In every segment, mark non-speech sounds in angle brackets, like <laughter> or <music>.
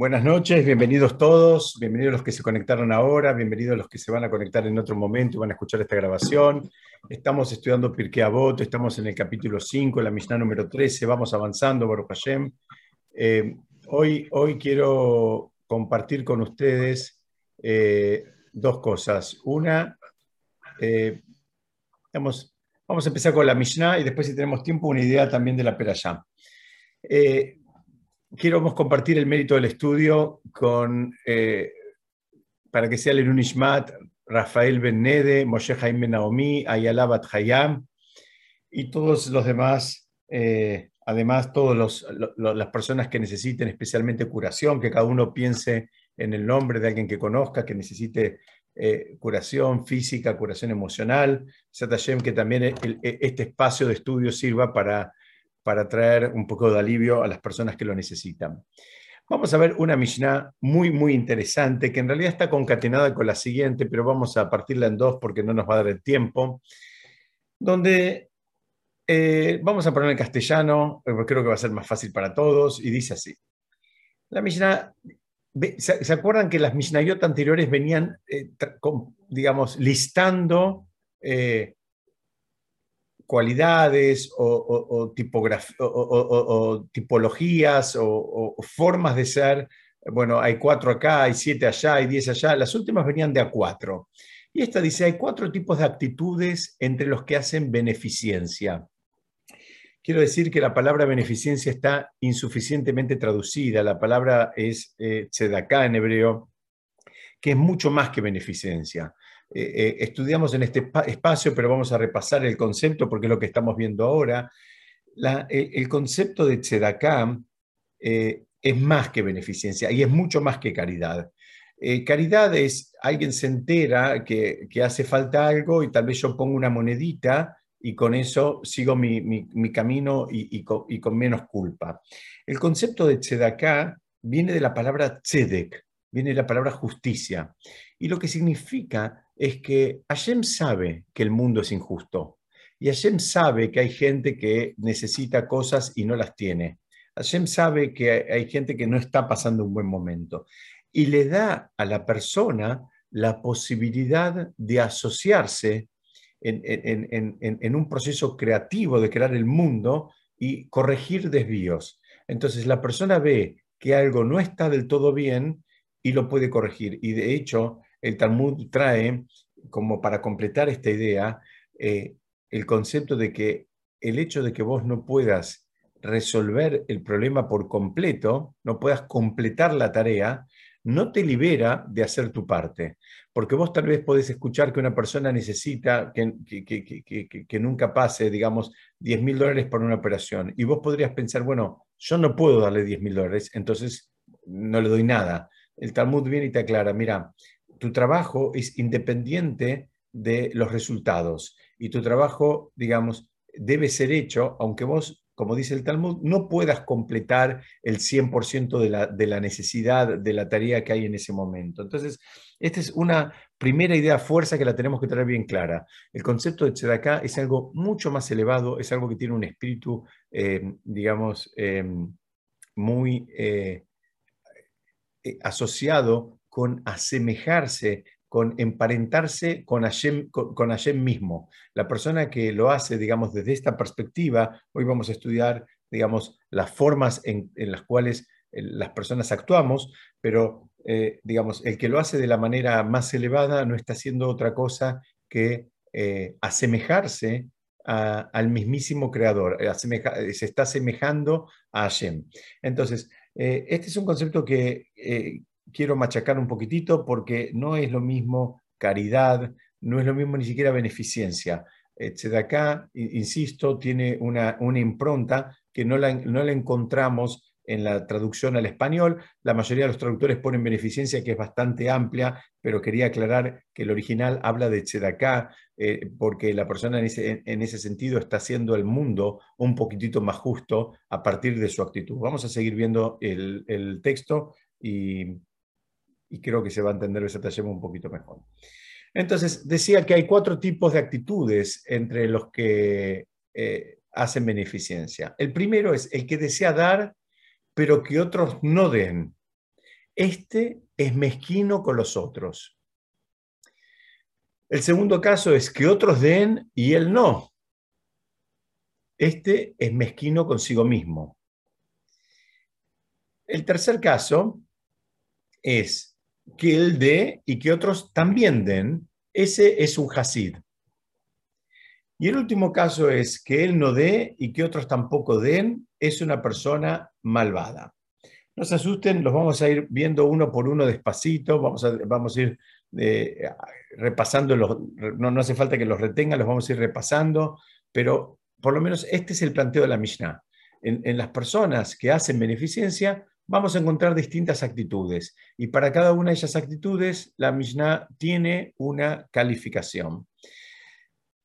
Buenas noches, bienvenidos todos, bienvenidos los que se conectaron ahora, bienvenidos los que se van a conectar en otro momento y van a escuchar esta grabación. Estamos estudiando Pirkei Avot, estamos en el capítulo 5, la Mishnah número 13, vamos avanzando, Baruch Hashem. Eh, hoy, hoy quiero compartir con ustedes eh, dos cosas. Una, eh, vamos, vamos a empezar con la Mishnah y después si tenemos tiempo una idea también de la Perashá. Eh, quiero compartir el mérito del estudio con, eh, para que sea el Ishmat, Rafael Ben Nede, Moshe Jaime Naomi, Ayala Bat Hayam y todos los demás, eh, además todas las personas que necesiten especialmente curación, que cada uno piense en el nombre de alguien que conozca, que necesite eh, curación física, curación emocional, Satashem, que también este espacio de estudio sirva para para traer un poco de alivio a las personas que lo necesitan. Vamos a ver una Mishnah muy, muy interesante, que en realidad está concatenada con la siguiente, pero vamos a partirla en dos porque no nos va a dar el tiempo, donde eh, vamos a poner en castellano, porque creo que va a ser más fácil para todos, y dice así. La Mishnah, ¿se, acuerdan que las Mishnayot anteriores venían, eh, digamos, listando eh, cualidades o, tipologías o, formas de ser. Bueno, hay cuatro acá, hay siete allá, hay diez allá. Las últimas venían de a cuatro. Y esta dice, hay cuatro tipos de actitudes entre los que hacen beneficencia. Quiero decir que la palabra beneficencia está insuficientemente traducida. La palabra es eh, tzedaká en hebreo, que es mucho más que beneficencia. Eh, eh, estudiamos en este espacio, pero vamos a repasar el concepto porque es lo que estamos viendo ahora. el, concepto de tzedaká eh, es más que beneficencia y es mucho más que caridad. caridad es alguien se entera que, hace falta algo y tal vez yo pongo una monedita y con eso sigo mi, camino y, con, menos culpa. El concepto de tzedaká viene de la palabra tzedek, viene de la palabra justicia. Y lo que significa es que Hashem sabe que el mundo es injusto. Y Hashem sabe que hay gente que necesita cosas y no las tiene. Hashem sabe que hay gente que no está pasando un buen momento. Y le da a la persona la posibilidad de asociarse en, un proceso creativo de crear el mundo y corregir desvíos. Entonces la persona ve que algo no está del todo bien y lo puede corregir. Y de hecho, el Talmud trae, como para completar esta idea, eh, el concepto de que el hecho de que vos no puedas resolver el problema por completo, no puedas completar la tarea, no te libera de hacer tu parte. Porque vos tal vez podés escuchar que una persona necesita que, que, nunca pase, digamos, 10 mil dólares por una operación. Y vos podrías pensar, bueno, yo no puedo darle 10 mil dólares, entonces no le doy nada. El Talmud viene y te aclara, mira, tu trabajo es independiente de los resultados y tu trabajo, digamos, debe ser hecho, aunque vos, como dice el Talmud, no puedas completar el 100% de la, de la necesidad de la tarea que hay en ese momento. Entonces, esta es una primera idea fuerza que la tenemos que tener bien clara. El concepto de Tzedakah es algo mucho más elevado, es algo que tiene un espíritu, eh, digamos, eh, muy eh, asociado con asemejarse, con emparentarse con Hashem, con, mismo. La persona que lo hace, digamos, desde esta perspectiva, hoy vamos a estudiar, digamos, las formas en, las cuales eh, las personas actuamos, pero, eh, digamos, el que lo hace de la manera más elevada no está haciendo otra cosa que eh, asemejarse al mismísimo creador, se está asemejando a Hashem. Entonces, este es un concepto que, quiero machacar un poquitito porque no es lo mismo caridad, no es lo mismo ni siquiera beneficencia. acá, insisto, tiene una, una impronta que no la, no la, encontramos en la traducción al español. La mayoría de los traductores ponen beneficencia, que es bastante amplia, pero quería aclarar que el original habla de tzedaká, eh, porque la persona en ese, en ese, sentido está haciendo el mundo un poquitito más justo a partir de su actitud. Vamos a seguir viendo el, el texto y y creo que se va a entender ese taller un poquito mejor. Entonces, decía que hay cuatro tipos de actitudes entre los que eh, hacen beneficencia. El primero es el que desea dar, pero que otros no den. este es mezquino con los otros. El segundo caso es que otros den y él no. Este es mezquino consigo mismo. El tercer caso es que él dé y que otros también den. Ese es un hasid. Y el último caso es que él no dé y que otros tampoco den, es una persona malvada. No se asusten, los vamos a ir viendo uno por uno despacito, vamos a, vamos a ir eh, repasando, los, no, no hace falta que los retengan, los vamos a ir repasando, pero por lo menos este es el planteo de la Mishnah. En, en, las personas que hacen beneficencia, vamos a encontrar distintas actitudes. Y para cada una de esas actitudes, la Mishnah tiene una calificación.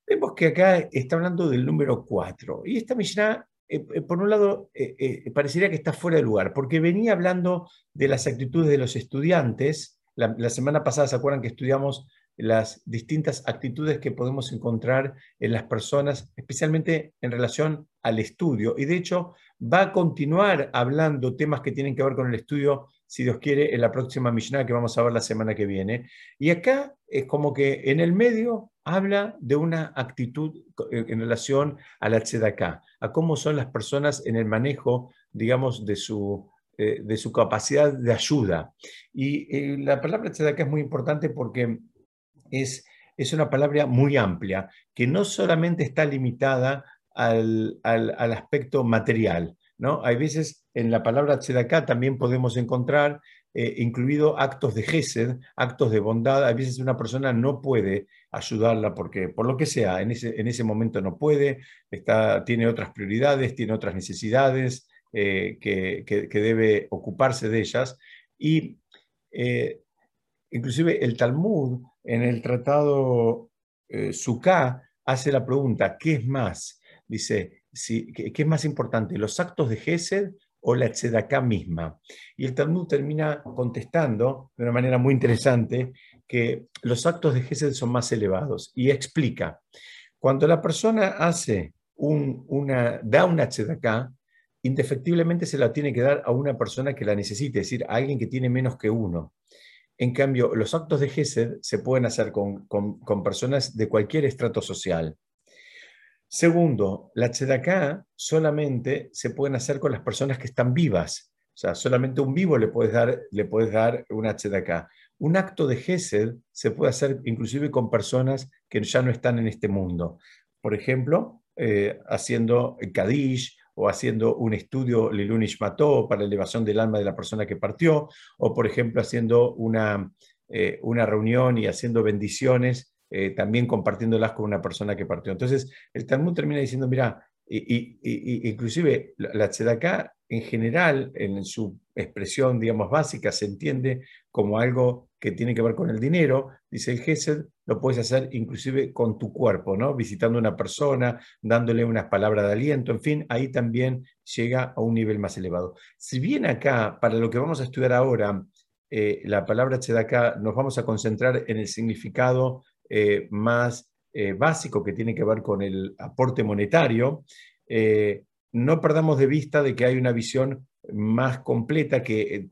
Vemos que acá está hablando del número 4. Y esta Mishnah, eh, eh, por un lado, eh, parecería que está fuera de lugar, porque venía hablando de las actitudes de los estudiantes. La, la, semana pasada, ¿se acuerdan que estudiamos las distintas actitudes que podemos encontrar en las personas, especialmente en relación al estudio? Y de hecho, va a continuar hablando temas que tienen que ver con el estudio si Dios quiere, en la próxima Mishnah que vamos a ver la semana que viene. Y acá es como que en el medio habla de una actitud en relación a la tzedakah, a cómo son las personas en el manejo, digamos, de su, eh, de su capacidad de ayuda. Y eh, la palabra tzedakah es muy importante porque es, es una palabra muy amplia, que no solamente está limitada al, al, al aspecto material, ¿no? Hay veces en la palabra tzedaká también podemos encontrar eh, incluido actos de gesed, actos de bondad. A veces una persona no puede ayudarla porque, por lo que sea, en ese, en ese momento no puede, está, tiene otras prioridades, tiene otras necesidades eh, que, que, debe ocuparse de ellas. Y eh, inclusive el Talmud, en el tratado Sukkah, hace la pregunta, ¿qué es más? Dice, ¿qué, es más importante, los actos de Gesed o la tzedaká misma? Y el Talmud termina contestando de una manera muy interesante que los actos de Gesed son más elevados y explica, cuando la persona hace una, da una tzedaká, indefectiblemente se la tiene que dar a una persona que la necesite, es decir, a alguien que tiene menos que uno. En cambio, los actos de Gesed se pueden hacer con, con personas de cualquier estrato social. Segundo, la tzedaká solamente se pueden hacer con las personas que están vivas. O sea, solamente un vivo le puedes dar, le puedes dar una tzedaká. Un acto de gesed se puede hacer inclusive con personas que ya no están en este mundo. Por ejemplo, eh, haciendo Kadish o haciendo un estudio Lilunish Mató para la elevación del alma de la persona que partió, o por ejemplo haciendo una, eh, una reunión y haciendo bendiciones eh, también compartiéndolas con una persona que partió. Entonces, el Talmud termina diciendo, mira, y, inclusive la tzedaká en general, en su expresión, digamos, básica, se entiende como algo que tiene que ver con el dinero. Dice el Gesed, lo puedes hacer inclusive con tu cuerpo, ¿no? Visitando a una persona, dándole unas palabras de aliento, en fin, ahí también llega a un nivel más elevado. Si bien acá, para lo que vamos a estudiar ahora, eh, la palabra tzedaká, nos vamos a concentrar en el significado eh, más eh, básico que tiene que ver con el aporte monetario, eh, no perdamos de vista de que hay una visión más completa que,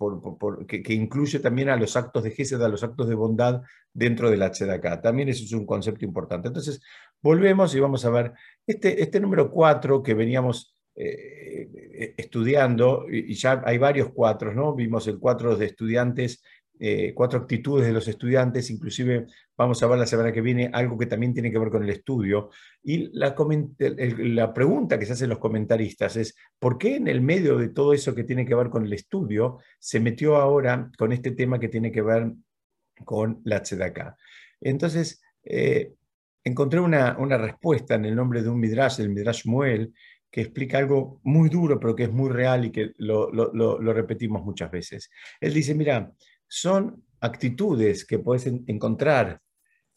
que, incluye también a los actos de Gesed, a los actos de bondad dentro de la Tzedakah. También eso es un concepto importante. Entonces, volvemos y vamos a ver este, este número 4 que veníamos estudiando, y ya hay varios cuatro, ¿no? Vimos el cuatro de estudiantes eh, cuatro actitudes de los estudiantes, inclusive vamos a ver la semana que viene algo que también tiene que ver con el estudio. Y la, pregunta que se hacen los comentaristas es, ¿por qué en el medio de todo eso que tiene que ver con el estudio se metió ahora con este tema que tiene que ver con la tzedakah? Entonces, eh, encontré una, respuesta en el nombre de un midrash, el midrash Muel, que explica algo muy duro, pero que es muy real y que lo repetimos muchas veces. Él dice, mira, son actitudes que puedes encontrar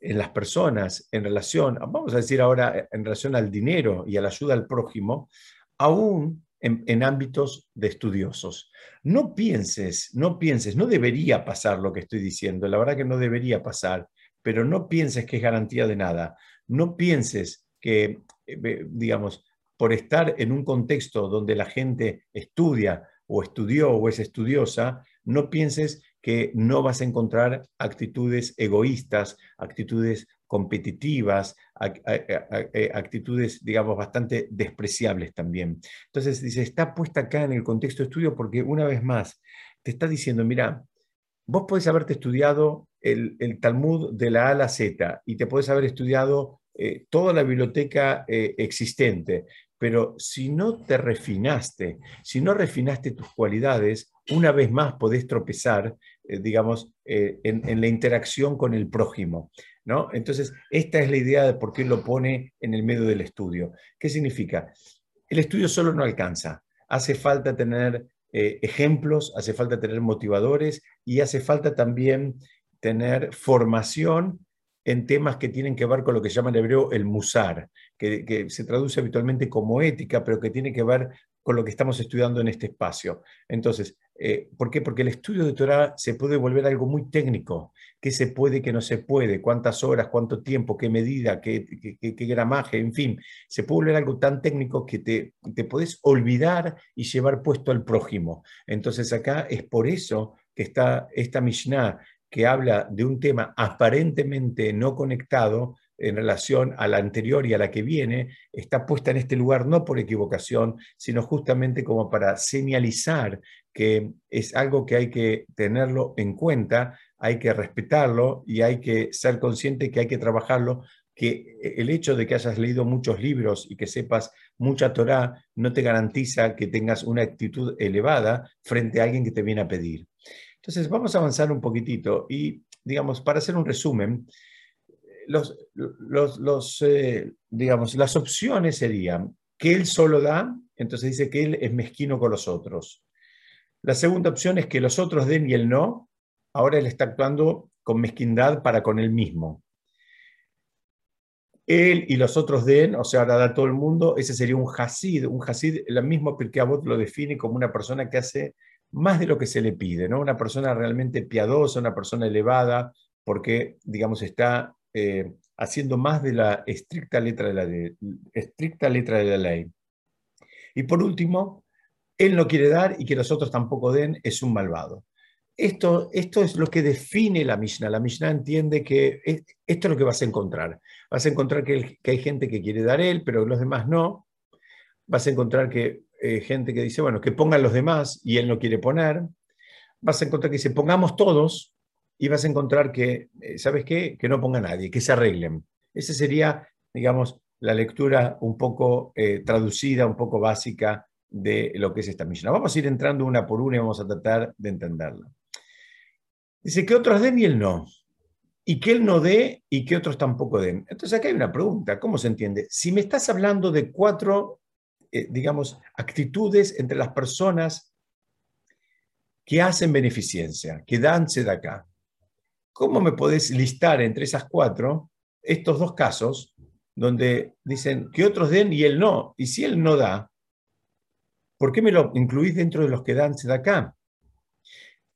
en las personas en relación, vamos a decir ahora, en relación al dinero y a la ayuda al prójimo, aún en, ámbitos de estudiosos. No pienses, no pienses, no debería pasar lo que estoy diciendo, la verdad que no debería pasar, pero no pienses que es garantía de nada. No pienses que, eh, digamos, por estar en un contexto donde la gente estudia o estudió o es estudiosa, no pienses que no vas a encontrar actitudes egoístas, actitudes competitivas, eh, actitudes, digamos, bastante despreciables también. Entonces, dice, está puesta acá en el contexto de estudio porque una vez más te está diciendo, mira, vos podés haberte estudiado el, Talmud de la A a la Z y te podés haber estudiado eh, toda la biblioteca eh, existente, pero si no te refinaste, si no refinaste tus cualidades, una vez más podés tropezar, eh, digamos, en, en, la interacción con el prójimo. ¿no? Entonces, esta es la idea de por qué lo pone en el medio del estudio. ¿Qué significa? El estudio solo no alcanza. Hace falta tener ejemplos, hace falta tener motivadores y hace falta también tener formación en temas que tienen que ver con lo que se llama en hebreo el musar, que, se traduce habitualmente como ética, pero que tiene que ver con lo que estamos estudiando en este espacio. Entonces, eh, ¿por qué? Porque el estudio de Torah se puede volver algo muy técnico, qué se puede, qué no se puede, cuántas horas, cuánto tiempo, qué medida, qué, qué, gramaje, en fin, se puede volver algo tan técnico que te, te podés olvidar y llevar puesto al prójimo. Entonces acá es por eso que está esta Mishnah que habla de un tema aparentemente no conectado en relación a la anterior y a la que viene, está puesta en este lugar no por equivocación, sino justamente como para señalizar que es algo que hay que tenerlo en cuenta, hay que respetarlo y hay que ser consciente que hay que trabajarlo, que el hecho de que hayas leído muchos libros y que sepas mucha Torah no te garantiza que tengas una actitud elevada frente a alguien que te viene a pedir. Entonces, vamos a avanzar un poquitito y, digamos, para hacer un resumen, los, los, eh, digamos, las opciones serían que él solo da, entonces dice que él es mezquino con los otros. La segunda opción es que los otros den y él no. Ahora él está actuando con mezquindad para con él mismo. Él y los otros den, o sea, ahora da todo el mundo, ese sería un hasid. Un hasid, el mismo Pirkei lo define como una persona que hace más de lo que se le pide, ¿no? Una persona realmente piadosa, una persona elevada, porque, digamos, está eh, haciendo más de la estricta letra de la, estricta letra de la ley. Y por último, él no quiere dar y que los otros tampoco den, es un malvado. Esto, esto es lo que define la Mishnah. La Mishnah entiende que esto es lo que vas a encontrar. Vas a encontrar que, hay gente que quiere dar él, pero los demás no. Vas a encontrar que eh, gente que dice, bueno, que pongan los demás y él no quiere poner. Vas a encontrar que dice, pongamos todos y vas a encontrar que, eh, ¿sabes qué? Que no ponga nadie, que se arreglen. Esa sería, digamos, la lectura un poco eh, traducida, un poco básica de lo que es esta misión. Vamos a ir entrando una por una y vamos a tratar de entenderla. Dice que otros den y él no. Y que él no dé y que otros tampoco den. Entonces acá hay una pregunta, ¿cómo se entiende? Si me estás hablando de cuatro eh, digamos, actitudes entre las personas que hacen beneficencia, que dan acá. ¿Cómo me podés listar entre esas cuatro estos dos casos donde dicen que otros den y él no? Y si él no da, ¿por qué me lo incluís dentro de los que dan acá?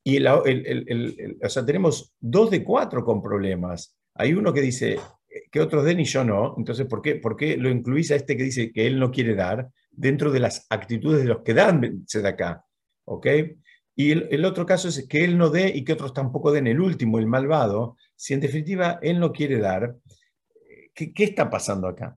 Y el, o sea, tenemos dos de cuatro con problemas. Hay uno que dice que otros den y yo no. Entonces, ¿por qué, ¿por qué lo incluís a este que dice que él no quiere dar? dentro de las actitudes de los que dan acá, ¿Ok? Y el, otro caso es que él no dé y que otros tampoco den. El último, el malvado, si en definitiva él no quiere dar, ¿qué, qué está pasando acá?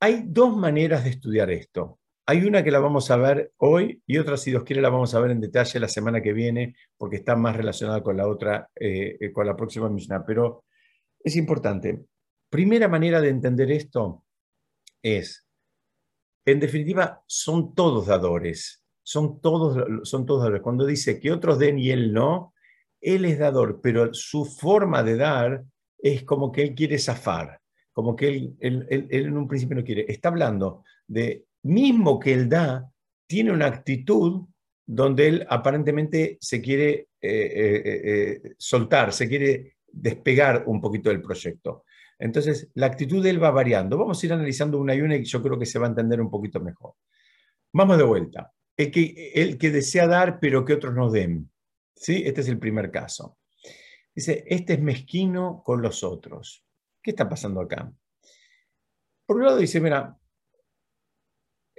Hay dos maneras de estudiar esto. Hay una que la vamos a ver hoy y otra, si Dios quiere, la vamos a ver en detalle la semana que viene, porque está más relacionada con la otra, eh, eh, con la próxima Mishnah. Pero es importante. Primera manera de entender esto es en definitiva, son todos dadores. Son todos, son todos dadores. Cuando dice que otros den y él no, él es dador, pero su forma de dar es como que él quiere zafar, como que él, él, en un principio no quiere. Está hablando de, mismo que él da, tiene una actitud donde él aparentemente se quiere eh, eh, eh, soltar, se quiere despegar un poquito del proyecto. Entonces, la actitud de él va variando. Vamos a ir analizando una y una y yo creo que se va a entender un poquito mejor. Vamos de vuelta. El que, el que desea dar, pero que otros no den. ¿Sí? Este es el primer caso. Dice, este es mezquino con los otros. ¿Qué está pasando acá? Por un lado dice, mira,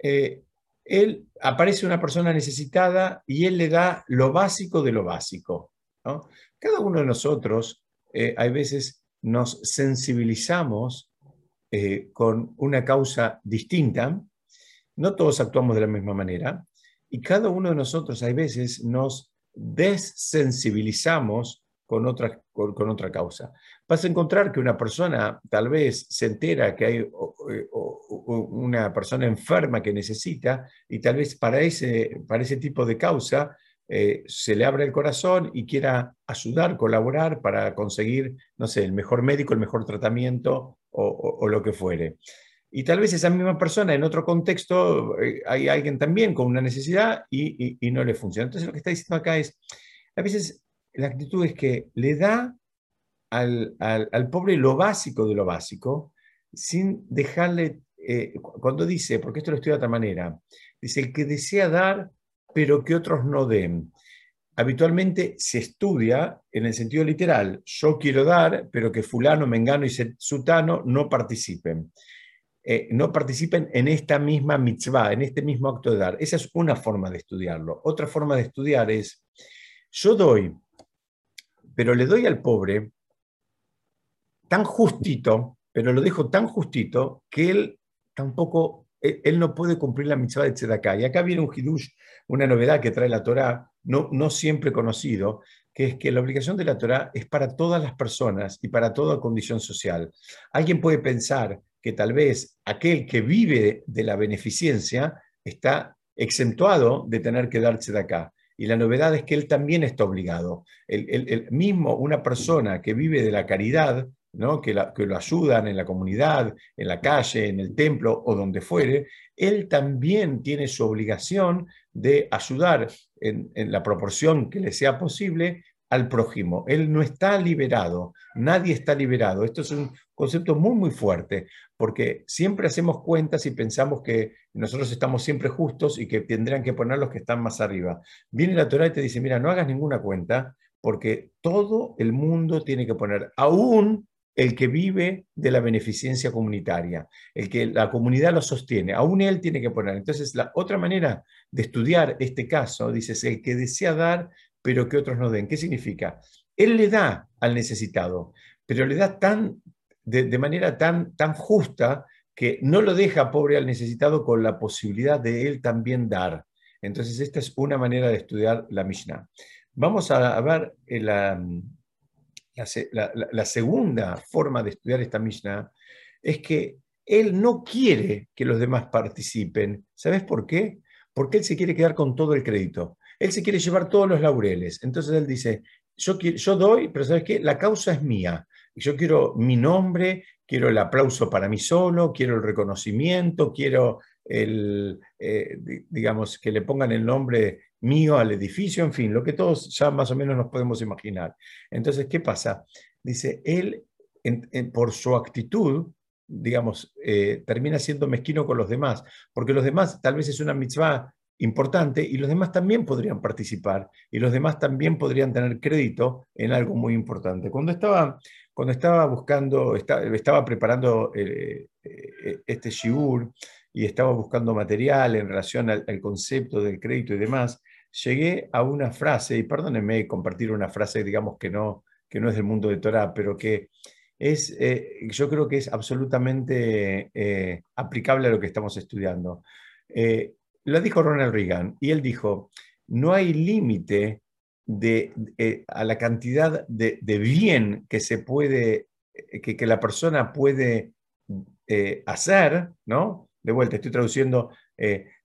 eh, él aparece una persona necesitada y él le da lo básico de lo básico. Cada uno de nosotros, eh, hay veces nos sensibilizamos eh, con una causa distinta, no todos actuamos de la misma manera, y cada uno de nosotros, hay veces, nos desensibilizamos con otra, con, otra causa. Vas a encontrar que una persona tal vez se entera que hay una persona enferma que necesita y tal vez para ese, para ese tipo de causa eh, se le abre el corazón y quiera ayudar, colaborar para conseguir, no sé, el mejor médico, el mejor tratamiento o, lo que fuere. Y tal vez esa misma persona en otro contexto eh, hay alguien también con una necesidad y, y no le funciona. Entonces lo que está diciendo acá es, a veces la actitud es que le da al, pobre lo básico de lo básico, sin dejarle, eh, cuando dice, porque esto lo estoy de otra manera, dice, el que desea dar, pero que otros no den. Habitualmente se estudia en el sentido literal, yo quiero dar, pero que fulano, mengano y sutano no participen. Eh, no participen en esta misma mitzvah, en este mismo acto de dar. Esa es una forma de estudiarlo. Otra forma de estudiar es, yo doy, pero le doy al pobre tan justito, pero lo dejo tan justito que él tampoco, él, no puede cumplir la mitzvah de Tzedakah. Y acá viene un hidush, una novedad que trae la Torá, no, no siempre conocido, que es que la obligación de la Torá es para todas las personas y para toda condición social. Alguien puede pensar que tal vez aquel que vive de la beneficencia está exentuado de tener que dar tzedakah. Y la novedad es que él también está obligado. El, mismo, una persona que vive de la caridad, ¿no? que, lo ayudan en la comunidad, en la calle, en el templo o donde fuere, él también tiene su obligación de ayudar en, la proporción que le sea posible al prójimo. Él no está liberado, nadie está liberado. Esto es un concepto muy, muy fuerte, porque siempre hacemos cuentas y pensamos que nosotros estamos siempre justos y que tendrían que poner los que están más arriba. Viene la Torah y te dice, mira, no hagas ninguna cuenta, porque todo el mundo tiene que poner, aún el que vive de la beneficencia comunitaria, el que la comunidad lo sostiene, aún él tiene que poner. Entonces, la otra manera de estudiar este caso, dices, el que desea dar, pero que otros no den. ¿Qué significa? Él le da al necesitado, pero le da tan, de, manera tan, tan justa que no lo deja pobre al necesitado con la posibilidad de él también dar. Entonces, esta es una manera de estudiar la Mishnah. Vamos a ver eh, la, segunda forma de estudiar esta Mishnah, es que él no quiere que los demás participen. ¿Sabes por qué? Porque él se quiere quedar con todo el crédito. Él se quiere llevar todos los laureles. Entonces él dice, yo, yo doy, pero ¿sabes qué? La causa es mía. Yo quiero mi nombre, quiero el aplauso para mí solo, quiero el reconocimiento, quiero el, eh, digamos, que le pongan el nombre mío al edificio, en fin, lo que todos ya más o menos nos podemos imaginar. Entonces, ¿qué pasa? Dice, él, por su actitud, digamos, eh, termina siendo mezquino con los demás, porque los demás tal vez es una mitzvah importante y los demás también podrían participar y los demás también podrían tener crédito en algo muy importante. Cuando estaba, cuando estaba buscando, estaba, preparando eh, eh, este shiur y estaba buscando material en relación al, concepto del crédito y demás, llegué a una frase, y perdónenme compartir una frase, digamos que no, que no es del mundo de Torah, pero que es, eh, yo creo que es absolutamente aplicable a lo que estamos estudiando. Lo dijo Ronald Reagan y él dijo, no hay límite eh, a la cantidad de, bien que se puede, eh, que, la persona puede eh, hacer, ¿no? De vuelta, estoy traduciendo,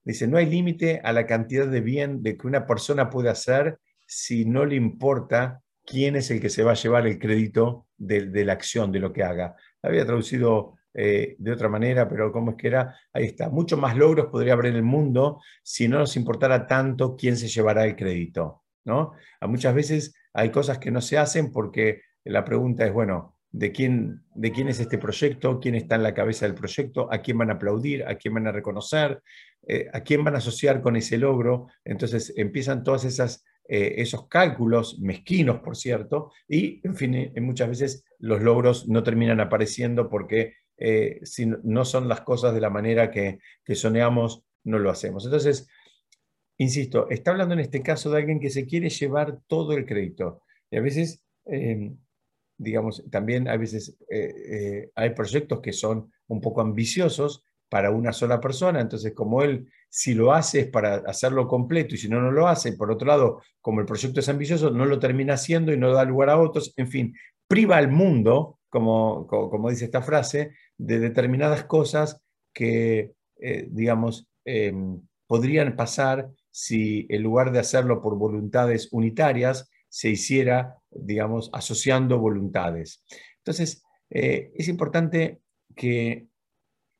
dice, no hay límite a la cantidad de bien de que una persona puede hacer si no le importa quién es el que se va a llevar el crédito de, de la acción, de lo que haga. Había traducido eh, de otra manera, pero ¿cómo es que era? Ahí está. Muchos más logros podría haber en el mundo si no nos importara tanto quién se llevará el crédito. ¿no? A muchas veces hay cosas que no se hacen porque la pregunta es, bueno, ¿de quién, ¿de quién es este proyecto? ¿Quién está en la cabeza del proyecto? ¿A quién van a aplaudir? ¿A quién van a reconocer? Eh, ¿A quién van a asociar con ese logro? Entonces empiezan todas esas eh, esos cálculos, mezquinos por cierto, y en fin, muchas veces los logros no terminan apareciendo porque eh, si no son las cosas de la manera que, que soñamos, no lo hacemos. Entonces, insisto, está hablando en este caso de alguien que se quiere llevar todo el crédito. Y a veces, digamos, también a veces eh, eh, hay proyectos que son un poco ambiciosos para una sola persona, entonces como él, si lo hace es para hacerlo completo y si no, no lo hace, por otro lado, como el proyecto es ambicioso, no lo termina haciendo y no da lugar a otros, en fin, priva al mundo, como, como, dice esta frase, de determinadas cosas que, eh, digamos, podrían pasar si en lugar de hacerlo por voluntades unitarias, se hiciera, digamos, asociando voluntades. Entonces, eh, es importante que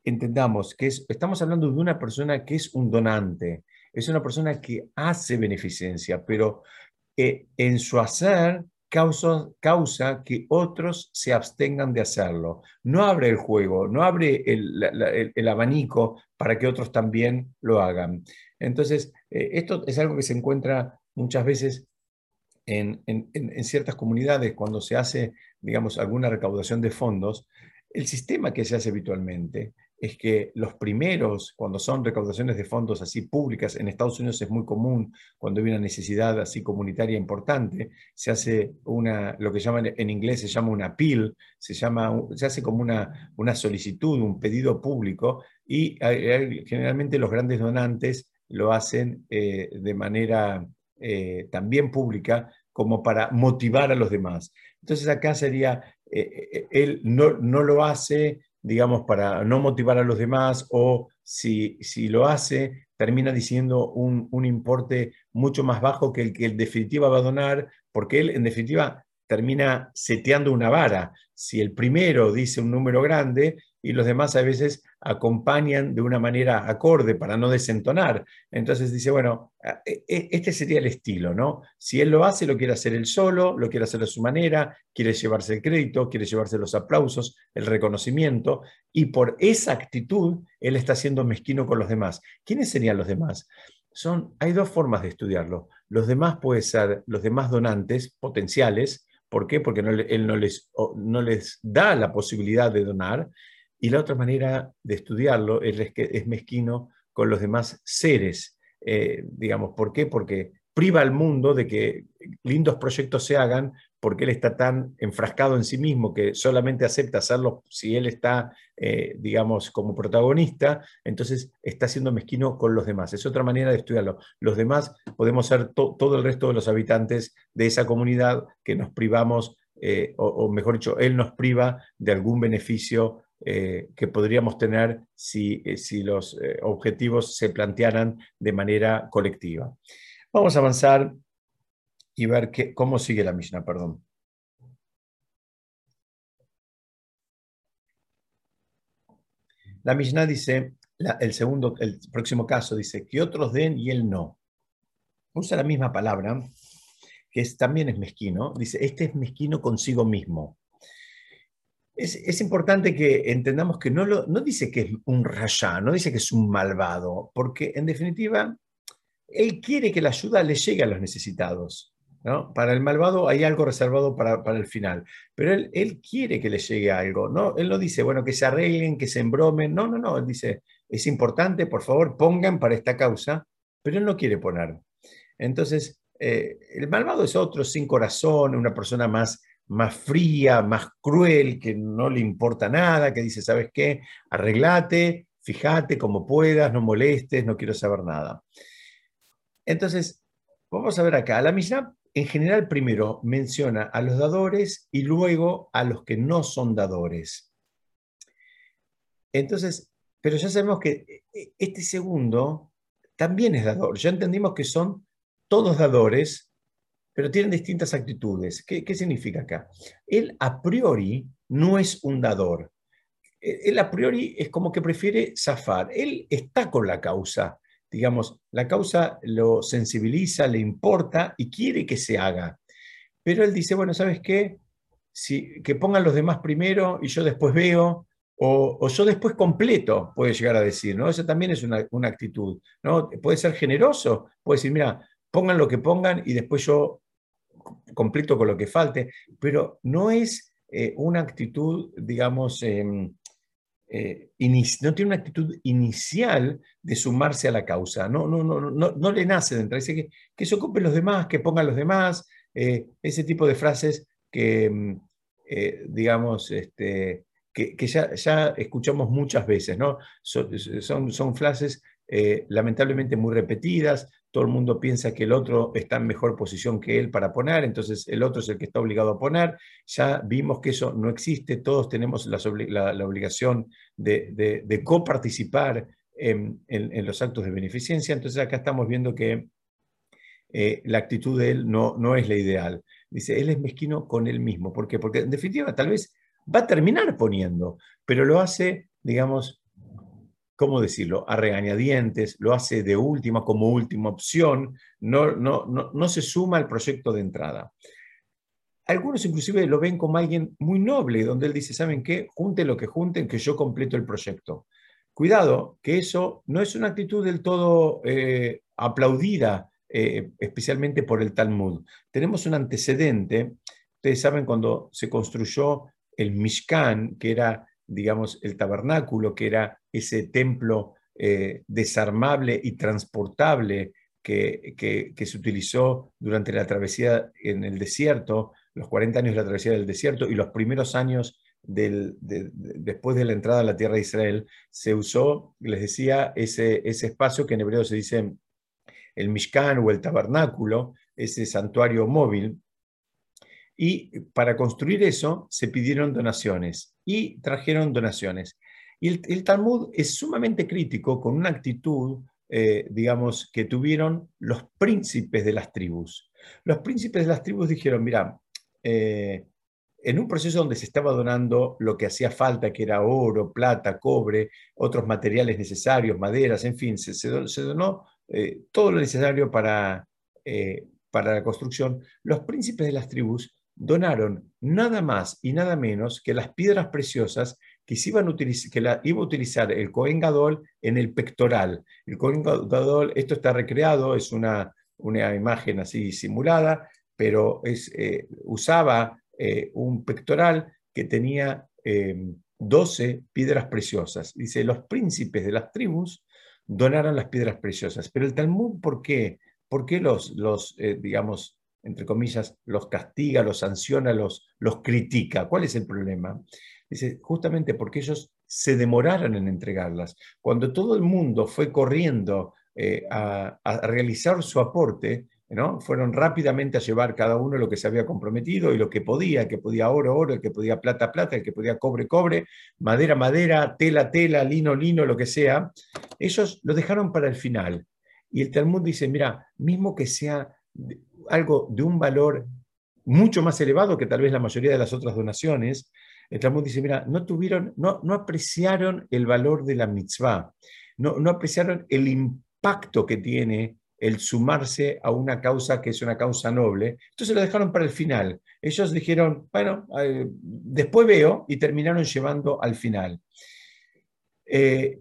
entendamos que estamos hablando de una persona que es un donante, es una persona que hace beneficencia, pero eh, en su hacer causa, causa, que otros se abstengan de hacerlo. No abre el juego, no abre el, abanico para que otros también lo hagan. Entonces, eh, esto es algo que se encuentra muchas veces en, en, ciertas comunidades cuando se hace, digamos, alguna recaudación de fondos. El sistema que se hace habitualmente es que los primeros, cuando son recaudaciones de fondos así públicas, en Estados Unidos es muy común, cuando hay una necesidad así comunitaria importante, se hace una, lo que llaman en inglés se llama una appeal, se, llama, se hace como una, una solicitud, un pedido público, y generalmente los grandes donantes lo hacen eh, de manera eh, también pública como para motivar a los demás. Entonces acá sería, eh, él no, no lo hace digamos, para no motivar a los demás o si, si lo hace, termina diciendo un, un, importe mucho más bajo que el que en definitiva va a donar, porque él en definitiva termina seteando una vara. Si el primero dice un número grande y los demás a veces acompañan de una manera acorde para no desentonar. Entonces dice, bueno, e, e, este sería el estilo, ¿no? Si él lo hace, lo quiere hacer él solo, lo quiere hacer a su manera, quiere llevarse el crédito, quiere llevarse los aplausos, el reconocimiento, y por esa actitud él está siendo mezquino con los demás. ¿Quiénes serían los demás? Son, hay dos formas de estudiarlo. Los demás pueden ser los demás donantes potenciales, ¿por qué? Porque él no les, no les da la posibilidad de donar, y la otra manera de estudiarlo es que es mezquino con los demás seres. Eh, digamos, ¿por qué? Porque priva al mundo de que lindos proyectos se hagan porque él está tan enfrascado en sí mismo que solamente acepta hacerlo si él está, eh, digamos, como protagonista, entonces está siendo mezquino con los demás. Es otra manera de estudiarlo. Los demás podemos ser todo el resto de los habitantes de esa comunidad que nos privamos, eh, o, mejor dicho, él nos priva de algún beneficio eh, que podríamos tener si, eh, si los eh, objetivos se plantearan de manera colectiva. Vamos a avanzar y ver cómo sigue la Mishnah, perdón. La Mishnah dice, el segundo, el próximo caso dice, que otros den y él no. Usa la misma palabra, que es, también es mezquino. Dice, este es mezquino consigo mismo. Es, importante que entendamos que no, lo, no dice que es un rayá, no dice que es un malvado, porque en definitiva, él quiere que la ayuda le llegue a los necesitados. ¿no? Para el malvado hay algo reservado para, el final, pero él, él, quiere que le llegue algo. ¿no? Él no dice, bueno, que se arreglen, que se embromen. No, no, no. Él dice, es importante, por favor, pongan para esta causa, pero él no quiere poner. Entonces, eh, el malvado es otro sin corazón, una persona más más fría, más cruel, que no le importa nada, que dice, ¿sabes qué? Arreglate, fíjate como puedas, no molestes, no quiero saber nada. Entonces, vamos a ver acá, la Mishnah en general primero menciona a los dadores y luego a los que no son dadores. Entonces, pero ya sabemos que este segundo también es dador. Ya entendimos que son todos dadores, pero tienen distintas actitudes. ¿Qué, significa acá? Él a priori no es un dador. E, él a priori es como que prefiere zafar. Él está con la causa. Digamos, la causa lo sensibiliza, le importa y quiere que se haga. Pero él dice, bueno, ¿sabes qué? Si, que pongan los demás primero y yo después veo, o, yo después completo, puede llegar a decir, ¿no? Esa también es una, una, actitud, ¿no? Puede ser generoso, puede decir, mira, pongan lo que pongan y después yo completo con lo que falte, pero no es eh, una actitud, digamos, em, eh, no tiene una actitud inicial de sumarse a la causa, no, no, no, no, no le nace dentro, dice que, se ocupen los demás, que pongan los demás, eh, ese tipo de frases que, eh, digamos, este, que, ya, ya, escuchamos muchas veces, ¿no? Son, son, frases eh, lamentablemente muy repetidas, todo el mundo piensa que el otro está en mejor posición que él para poner, entonces el otro es el que está obligado a poner. Ya vimos que eso no existe, todos tenemos la, obligación de, de, coparticipar en, los actos de beneficencia, entonces acá estamos viendo que eh, la actitud de él no, no es la ideal. Dice, él es mezquino con él mismo. ¿Por qué? Porque en definitiva tal vez va a terminar poniendo, pero lo hace, digamos, ¿cómo decirlo?, a regañadientes, lo hace de última, como última opción, no, no, no, se suma al proyecto de entrada. Algunos inclusive lo ven como alguien muy noble, donde él dice, ¿saben qué? Junten lo que junten, que yo completo el proyecto. Cuidado, que eso no es una actitud del todo eh, aplaudida, eh, especialmente por el Talmud. Tenemos un antecedente, ustedes saben cuando se construyó el Mishkan, que era, digamos, el tabernáculo, que era ese templo eh, desarmable y transportable que, se utilizó durante la travesía en el desierto, los 40 años de la travesía del desierto y los primeros años después de la entrada a la tierra de Israel, se usó, les decía, ese, ese espacio que en hebreo se dice el Mishkan o el tabernáculo, ese santuario móvil, y para construir eso se pidieron donaciones y trajeron donaciones. Y el, Talmud es sumamente crítico con una actitud, eh, digamos, que tuvieron los príncipes de las tribus. Los príncipes de las tribus dijeron, mira, eh, en un proceso donde se estaba donando lo que hacía falta, que era oro, plata, cobre, otros materiales necesarios, maderas, en fin, se, donó eh, todo lo necesario para, para la construcción, los príncipes de las tribus donaron nada más y nada menos que las piedras preciosas que, iba a utilizar el Cohen Gadol en el pectoral. El Cohen Gadol, esto está recreado, es una, una imagen así simulada, pero es, eh, usaba eh, un pectoral que tenía 12 em, piedras preciosas. Dice, los príncipes de las tribus donaron las piedras preciosas. Pero el Talmud, ¿por qué? ¿Por qué los, los eh, digamos, entre comillas, los castiga, los sanciona, los, los critica. ¿Cuál es el problema? Dice, justamente porque ellos se demoraron en entregarlas. Cuando todo el mundo fue corriendo eh, a, realizar su aporte, ¿no? fueron rápidamente a llevar cada uno lo que se había comprometido y lo que podía, el que podía oro, oro, el que podía plata, plata, el que podía cobre, cobre, madera, madera, tela, tela, lino, lino, lo que sea. Ellos lo dejaron para el final. Y el Talmud dice, mira, mismo que sea algo de un valor mucho más elevado que tal vez la mayoría de las otras donaciones, el Talmud dice, mira, no tuvieron, no, no apreciaron el valor de la mitzvah, no, no apreciaron el impacto que tiene el sumarse a una causa que es una causa noble, entonces lo dejaron para el final. Ellos dijeron, bueno, eh, después veo y terminaron llevando al final. Eh,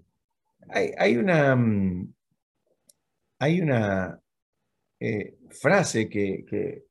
hay, hay, una, mm, hay una, eh, frase que, que,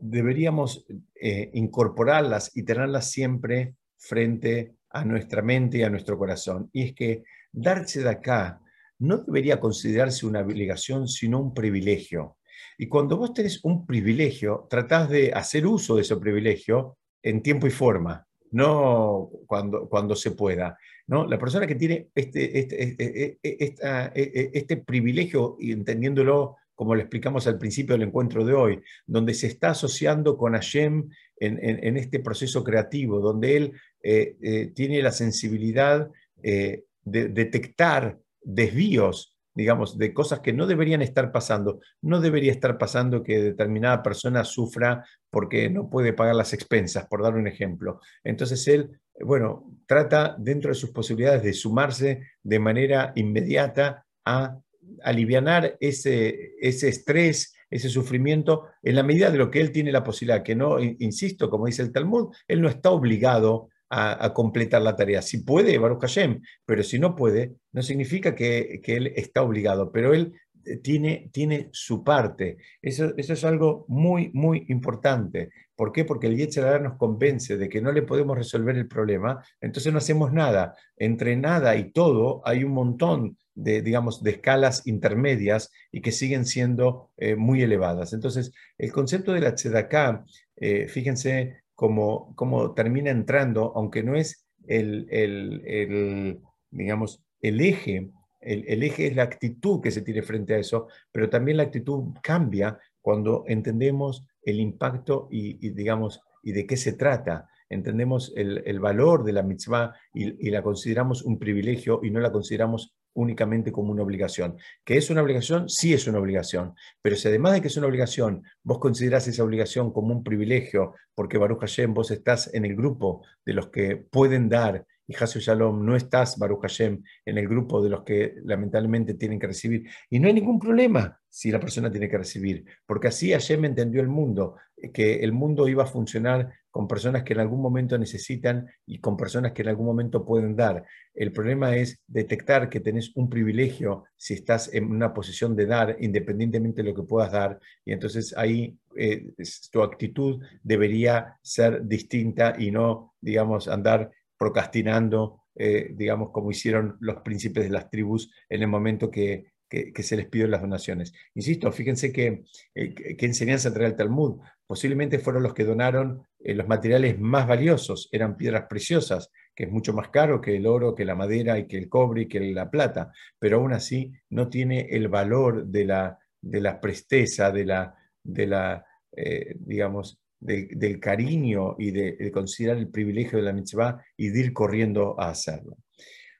deberíamos eh, incorporarlas y tenerlas siempre frente a nuestra mente y a nuestro corazón. Y es que darse de acá no debería considerarse una obligación, sino un privilegio. Y cuando vos tenés un privilegio, tratás de hacer uso de ese privilegio en tiempo y forma, no cuando, cuando se pueda. ¿no? La persona que tiene este, este, este, este privilegio, y entendiéndolo como le explicamos al principio del encuentro de hoy, donde se está asociando con Hashem en, este proceso creativo, donde él eh, eh, tiene la sensibilidad eh, de detectar desvíos, digamos, de cosas que no deberían estar pasando. No debería estar pasando que determinada persona sufra porque no puede pagar las expensas, por dar un ejemplo. Entonces él, bueno, trata dentro de sus posibilidades de sumarse de manera inmediata a aliviar ese, ese estrés, ese sufrimiento, en la medida de lo que él tiene la posibilidad, que no, insisto, como dice el Talmud, él no está obligado a, completar la tarea. Si puede, Baruch Hashem, pero si no puede, no significa que, él está obligado, pero él eh, tiene, tiene su parte. Eso, eso, es algo muy, muy importante. ¿Por qué? Porque el Yetzirah nos convence de que no le podemos resolver el problema, entonces no hacemos nada. Entre nada y todo hay un montón de, digamos, de escalas intermedias y que siguen siendo eh, muy elevadas. Entonces, el concepto de la tzedakah, eh, fíjense cómo, cómo, termina entrando, aunque no es el, el, digamos, el eje, el, eje es la actitud que se tiene frente a eso, pero también la actitud cambia cuando entendemos el impacto y, digamos, y de qué se trata entendemos el, valor de la mitzvah y, y, la consideramos un privilegio y no la consideramos únicamente como una obligación. ¿Que es una obligación? Sí es una obligación. Pero si además de que es una obligación, vos considerás esa obligación como un privilegio, porque Baruch Hashem, vos estás en el grupo de los que pueden dar, y Hashem Shalom, no estás, Baruch Hashem, en el grupo de los que lamentablemente tienen que recibir. Y no hay ningún problema si la persona tiene que recibir, porque así Hashem entendió el mundo, que el mundo iba a funcionar con personas que en algún momento necesitan y con personas que en algún momento pueden dar. El problema es detectar que tenés un privilegio si estás en una posición de dar, independientemente de lo que puedas dar, y entonces ahí eh, tu actitud debería ser distinta y no, digamos, andar procrastinando, eh, digamos, como hicieron los príncipes de las tribus en el momento que que, se les pidió las donaciones. Insisto, fíjense que, eh, enseñanza trae el Talmud. Posiblemente fueron los que donaron eh, los materiales más valiosos, eran piedras preciosas, que es mucho más caro que el oro, que la madera y que el cobre y que la plata, pero aún así no tiene el valor de la, de la presteza, de la, de la eh, digamos, del cariño y de, de, considerar el privilegio de la mitzvah y de ir corriendo a hacerlo.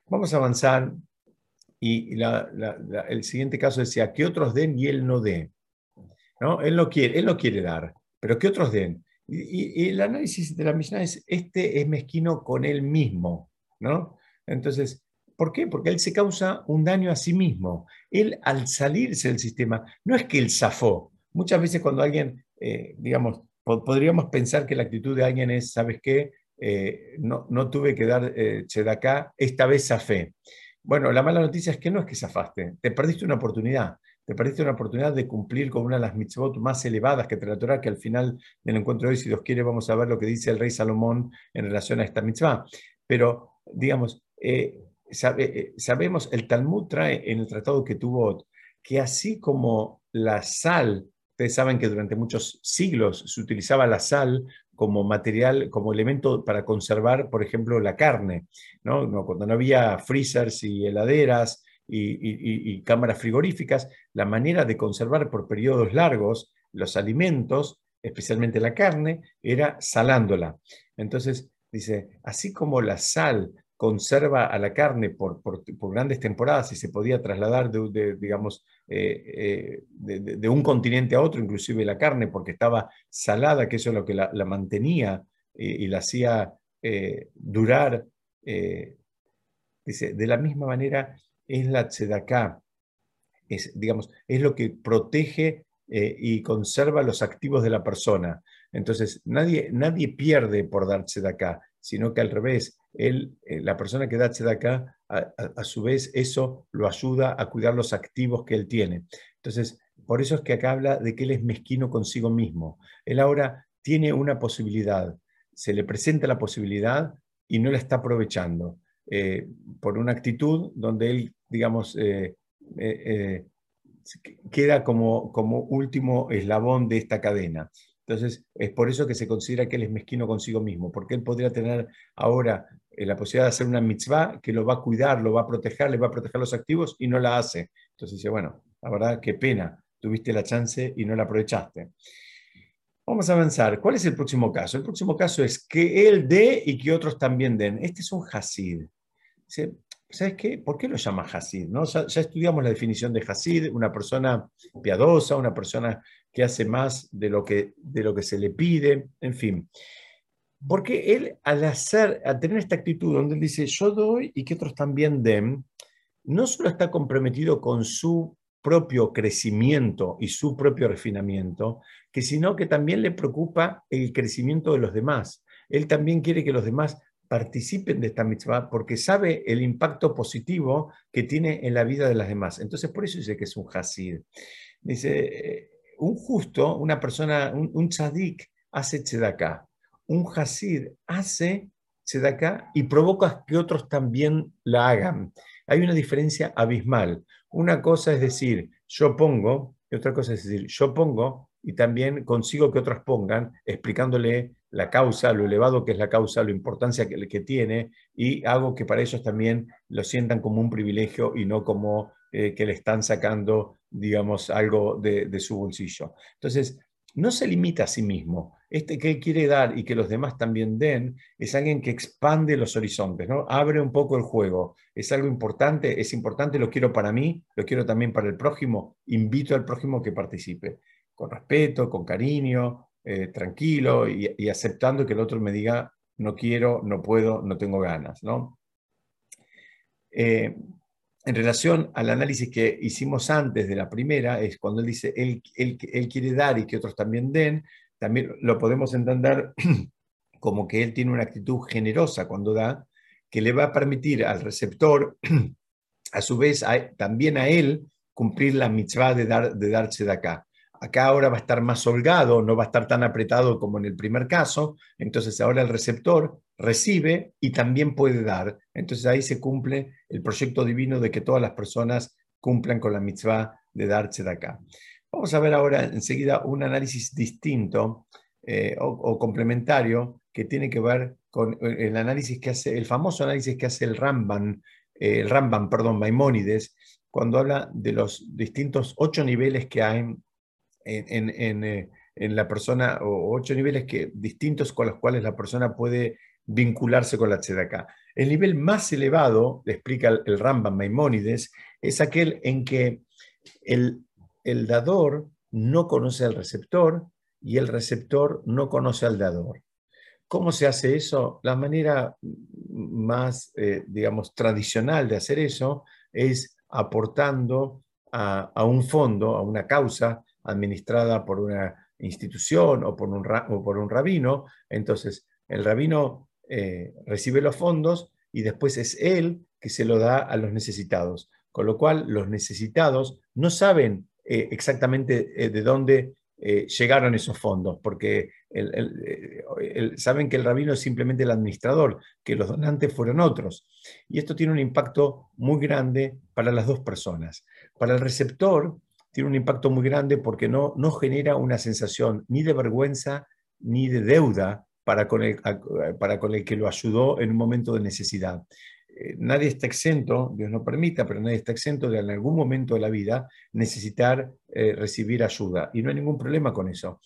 Vamos a avanzar y el siguiente caso decía, que otros den y él no dé. ¿No? Él, no quiere, él no quiere dar, pero que otros den. Y, el análisis de la Mishnah es, este es mezquino con él mismo. ¿no? Entonces, ¿por qué? Porque él se causa un daño a sí mismo. Él, al salirse del sistema, no es que él zafó. Muchas veces cuando alguien, eh, digamos, podríamos pensar que la actitud de alguien es, ¿sabes qué? Eh, no, no, tuve que dar eh, chedaká, esta vez zafé. Bueno, la mala noticia es que no es que zafaste, te perdiste una oportunidad. Te perdiste una oportunidad de cumplir con una de las mitzvot más elevadas que te la Torah, que al final del encuentro de hoy, si Dios quiere, vamos a ver lo que dice el rey Salomón en relación a esta mitzvah. Pero, digamos, eh, eh, sabemos, el Talmud trae en el tratado que tuvo que así como la sal, ustedes saben que durante muchos siglos se utilizaba la sal como material, como elemento para conservar, por ejemplo, la carne. ¿no? Cuando no había freezers y heladeras y, cámaras frigoríficas, la manera de conservar por periodos largos los alimentos, especialmente la carne, era salándola. Entonces, dice, así como la sal conserva a la carne por, grandes temporadas y se podía trasladar de, digamos, eh, eh, de, un continente a otro, inclusive la carne, porque estaba salada, que eso es lo que la, mantenía eh, y la hacía durar. dice, de la misma manera es la tzedaká, es, digamos, es lo que protege y conserva los activos de la persona. Entonces, nadie, nadie pierde por dar tzedaká, sino que al revés, él, eh, la persona que da tzedakah, a, a, su vez eso lo ayuda a cuidar los activos que él tiene. Entonces, por eso es que acá habla de que él es mezquino consigo mismo. Él ahora tiene una posibilidad, se le presenta la posibilidad y no la está aprovechando eh, por una actitud donde él, digamos, eh, queda como, como último eslabón de esta cadena. Entonces, es por eso que se considera que él es mezquino consigo mismo, porque él podría tener ahora eh, la posibilidad de hacer una mitzvah que lo va a cuidar, lo va a proteger, le va a proteger los activos y no la hace. Entonces dice, bueno, la verdad, qué pena, tuviste la chance y no la aprovechaste. Vamos a avanzar. ¿Cuál es el próximo caso? El próximo caso es que él dé y que otros también den. Este es un Hasid. ¿Sabes qué? ¿Por qué lo llama Hasid? ¿no? Ya, ya, estudiamos la definición de Hasid, una persona piadosa, una persona que hace más de lo que, de lo que se le pide, en fin. Porque él, al hacer, tener esta actitud donde él dice, yo doy y que otros también den, no solo está comprometido con su propio crecimiento y su propio refinamiento, que sino que también le preocupa el crecimiento de los demás. Él también quiere que los demás participen de esta mitzvah porque sabe el impacto positivo que tiene en la vida de las demás. Entonces, por eso dice que es un hasid. Dice, un justo, una persona, un, un tzadik hace tzedaká un hasid hace acá y provocas que otros también la hagan. Hay una diferencia abismal. Una cosa es decir, yo pongo, y otra cosa es decir, yo pongo y también consigo que otros pongan, explicándole la causa, lo elevado que es la causa, la importancia que, que tiene, y hago que para ellos también lo sientan como un privilegio y no como eh, que le están sacando, digamos, algo de, de su bolsillo. Entonces, no se limita a sí mismo. Este que él quiere dar y que los demás también den es alguien que expande los horizontes, ¿no? abre un poco el juego. Es algo importante, es importante, lo quiero para mí, lo quiero también para el prójimo, invito al prójimo que participe, con respeto, con cariño, eh, tranquilo y, aceptando que el otro me diga, no quiero, no puedo, no tengo ganas. ¿no? Eh, en relación al análisis que hicimos antes de la primera, es cuando él dice, él, quiere dar y que otros también den, también lo podemos entender <clears throat> como que él tiene una actitud generosa cuando da, que le va a permitir al receptor, <clears throat> a su vez, también a él, cumplir la mitzvah de, dar, de darse de acá. Acá ahora va a estar más holgado, no va a estar tan apretado como en el primer caso, entonces ahora el receptor recibe y también puede dar. Entonces ahí se cumple el proyecto divino de que todas las personas cumplan con la mitzvah de de acá. Vamos a ver ahora enseguida un análisis distinto eh, o, complementario que tiene que ver con el análisis que hace, el famoso análisis que hace el Ramban, eh, el Ramban, perdón, Maimónides, cuando habla de los distintos ocho niveles que hay en, eh, en la persona, o ocho niveles que, distintos con los cuales la persona puede vincularse con la tzedakah. El nivel más elevado, le explica el Rambam Maimónides, es aquel en que el, el dador no conoce al receptor y el receptor no conoce al dador. ¿Cómo se hace eso? La manera más, eh, digamos, tradicional de hacer eso es aportando a, a, un fondo, a una causa administrada por una institución o por un, o por un rabino. Entonces, el rabino eh, recibe los fondos y después es él que se lo da a los necesitados. Con lo cual, los necesitados no saben eh, exactamente eh, de dónde llegaron esos fondos, porque saben que el rabino es simplemente el administrador, que los donantes fueron otros. Y esto tiene un impacto muy grande para las dos personas. Para el receptor, tiene un impacto muy grande porque no, no genera una sensación ni de vergüenza ni de deuda para con el, para con el que lo ayudó en un momento de necesidad. Eh, nadie está exento, Dios no permita, pero nadie está exento de en algún momento de la vida necesitar eh, recibir ayuda. Y no hay ningún problema con eso.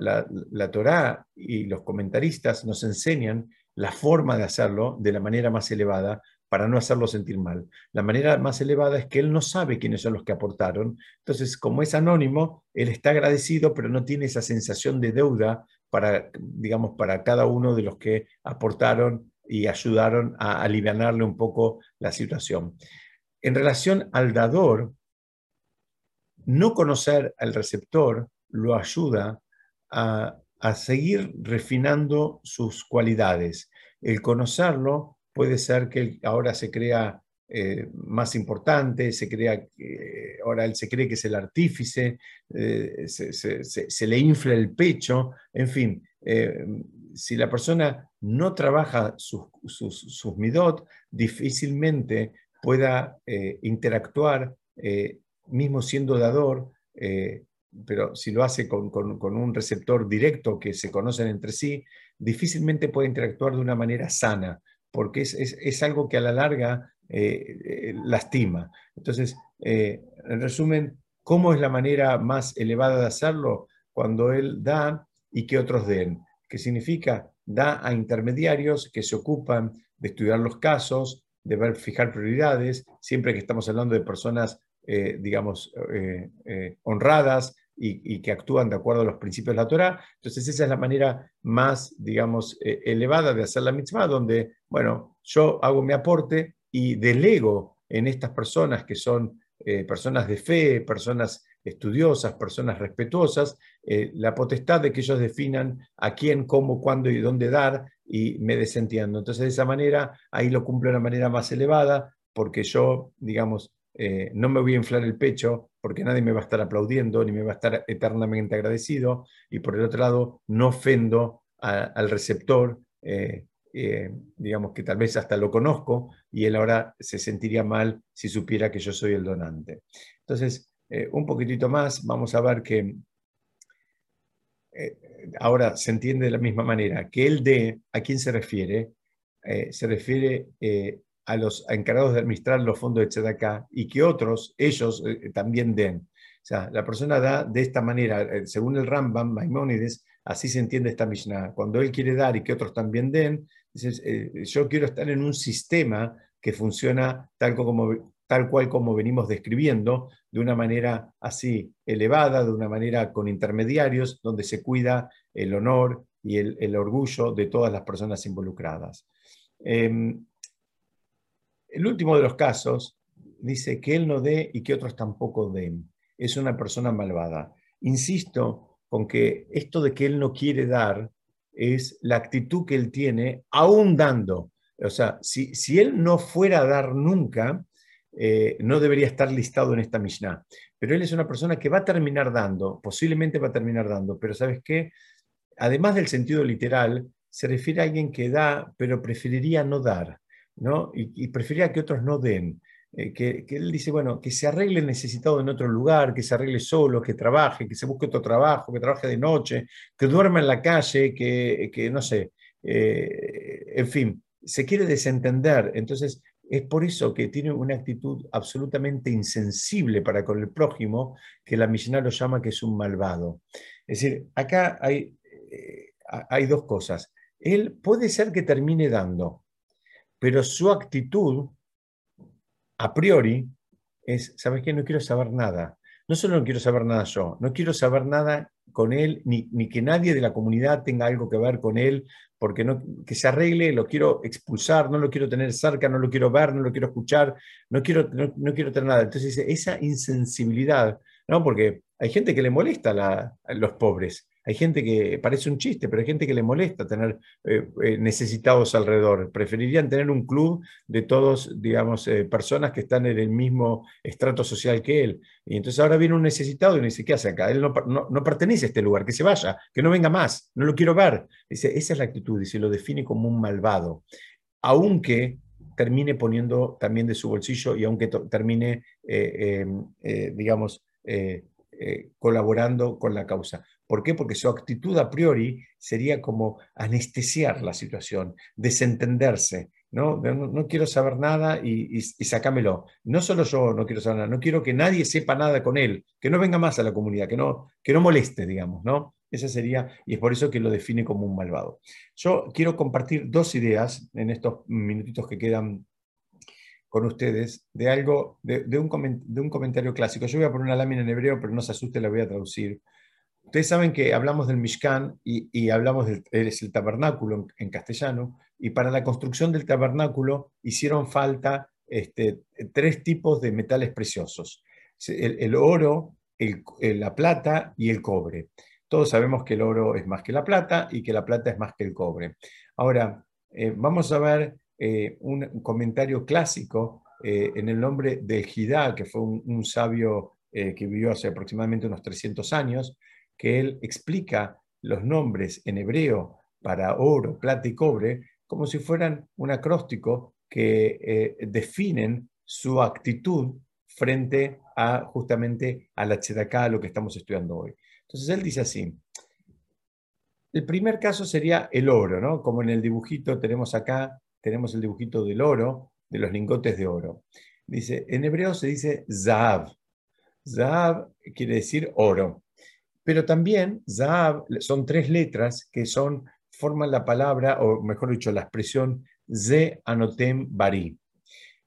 la, la Torá y los comentaristas nos enseñan la forma de hacerlo de la manera más elevada para no hacerlo sentir mal. La manera más elevada es que él no sabe quiénes son los que aportaron. Entonces, como es anónimo, él está agradecido, pero no tiene esa sensación de deuda para, digamos, para cada uno de los que aportaron y ayudaron a aliviarle un poco la situación. En relación al dador, no conocer al receptor lo ayuda a, a seguir refinando sus cualidades. El conocerlo puede ser que ahora se crea eh, más importante, se crea ahora él se cree que es el artífice, eh, se, le infla el pecho, en fin, eh, si la persona no trabaja sus, sus, midot, difícilmente pueda interactuar, mismo siendo dador, pero si lo hace con, con, un receptor directo que se conocen entre sí, difícilmente puede interactuar de una manera sana, porque es, es, es algo que a la larga eh, eh, lastima. Entonces, eh, en resumen, ¿cómo es la manera más elevada de hacerlo? Cuando él da y que otros den. ¿Qué significa? Da a intermediarios que se ocupan de estudiar los casos, de fijar prioridades, siempre que estamos hablando de personas, digamos, honradas, y, que actúan de acuerdo a los principios de la Torah. Entonces esa es la manera más, digamos, elevada de hacer la mitzvah, donde, bueno, yo hago mi aporte y delego en estas personas que son eh, personas de fe, personas estudiosas, personas respetuosas, eh, la potestad de que ellos definan a quién, cómo, cuándo y dónde dar y me desentiendo. Entonces, de esa manera, ahí lo cumplo de una manera más elevada, porque yo, digamos, eh, no me voy a inflar el pecho porque nadie me va a estar aplaudiendo ni me va a estar eternamente agradecido, y por el otro lado, no ofendo al receptor eh, digamos que tal vez hasta lo conozco y él ahora se sentiría mal si supiera que yo soy el donante. Entonces, eh, un poquitito más, vamos a ver que ahora se entiende de la misma manera, que él de, ¿a quién se refiere? se refiere a los encargados de administrar los fondos de Tzedakah y que otros, ellos, también den. O sea, la persona da de esta manera, eh, según el Rambam, Maimónides, así se entiende esta Mishnah. Cuando él quiere dar y que otros también den, eh, yo quiero estar en un sistema que funciona tal, como, tal cual como venimos describiendo, de una manera así elevada, de una manera con intermediarios, donde se cuida el honor y el, orgullo de todas las personas involucradas. Em, el último de los casos dice que él no dé y que otros tampoco den es una persona malvada. Insisto con que esto de que él no quiere dar es la actitud que él tiene aún dando. O sea, si, si él no fuera a dar nunca, eh, no debería estar listado en esta Mishnah. Pero él es una persona que va a terminar dando, posiblemente va a terminar dando, pero ¿sabes qué? Además del sentido literal, se refiere a alguien que da, pero preferiría no dar, ¿no? Y, preferiría que otros no den. Eh, que, él dice, bueno, que se arregle necesitado en otro lugar, que se arregle solo, que trabaje, que se busque otro trabajo, que trabaje de noche, que duerma en la calle, que, no sé, eh, en fin, se quiere desentender. Entonces, es por eso que tiene una actitud absolutamente insensible para con el prójimo, que la Mishnah lo llama que es un malvado. Es decir, acá hay, eh, hay dos cosas. Él puede ser que termine dando, pero su actitud a priori es, ¿sabes qué? No quiero saber nada. No solo no quiero saber nada yo, no quiero saber nada con él, ni, que nadie de la comunidad tenga algo que ver con él, porque no, que se arregle, lo quiero expulsar, no lo quiero tener cerca, no lo quiero ver, no lo quiero escuchar, no quiero, no, quiero tener nada. Entonces, esa insensibilidad, ¿no? porque hay gente que le molesta a los pobres, hay gente que parece un chiste, pero hay gente que le molesta tener eh, eh, necesitados alrededor. Preferirían tener un club de todos, digamos, eh, personas que están en el mismo estrato social que él. Y entonces ahora viene un necesitado y me dice, ¿qué hace acá? Él no, pertenece a este lugar, que se vaya, que no venga más, no lo quiero ver. Dice, esa es la actitud y se lo define como un malvado. Aunque termine poniendo también de su bolsillo y aunque termine, digamos, colaborando con la causa. ¿Por qué? Porque su actitud a priori sería como anestesiar la situación, desentenderse. No, no, quiero saber nada y, y, sacámelo. No solo yo no quiero saber nada, no quiero que nadie sepa nada con él, que no venga más a la comunidad, que no, que no moleste, digamos, ¿no? Esa sería, y es por eso que lo define como un malvado. Yo quiero compartir dos ideas en estos minutitos que quedan con ustedes de algo, de, un, de un comentario clásico. Yo voy a poner una lámina en hebreo, pero no se asuste, la voy a traducir. Ustedes saben que hablamos del Mishkan y, hablamos del es el tabernáculo en, castellano, y para la construcción del tabernáculo hicieron falta este, tres tipos de metales preciosos, el, oro, la plata y el cobre. Todos sabemos que el oro es más que la plata y que la plata es más que el cobre. Ahora, eh, vamos a ver eh, un comentario clásico eh, en el nombre de Jidá, que fue un sabio que vivió hace aproximadamente unos 300 años, que él explica los nombres en hebreo para oro, plata y cobre como si fueran un acróstico que eh, definen su actitud frente a justamente a la tzedaká, a lo que estamos estudiando hoy. Entonces él dice así, el primer caso sería el oro, ¿no? Como en el dibujito tenemos acá, tenemos el dibujito del oro, de los lingotes de oro. Dice, en hebreo se dice zahav. Zahav quiere decir oro. Pero también Zahav son tres letras que son, forman la palabra, o mejor dicho, la expresión Ze Anotem Bari.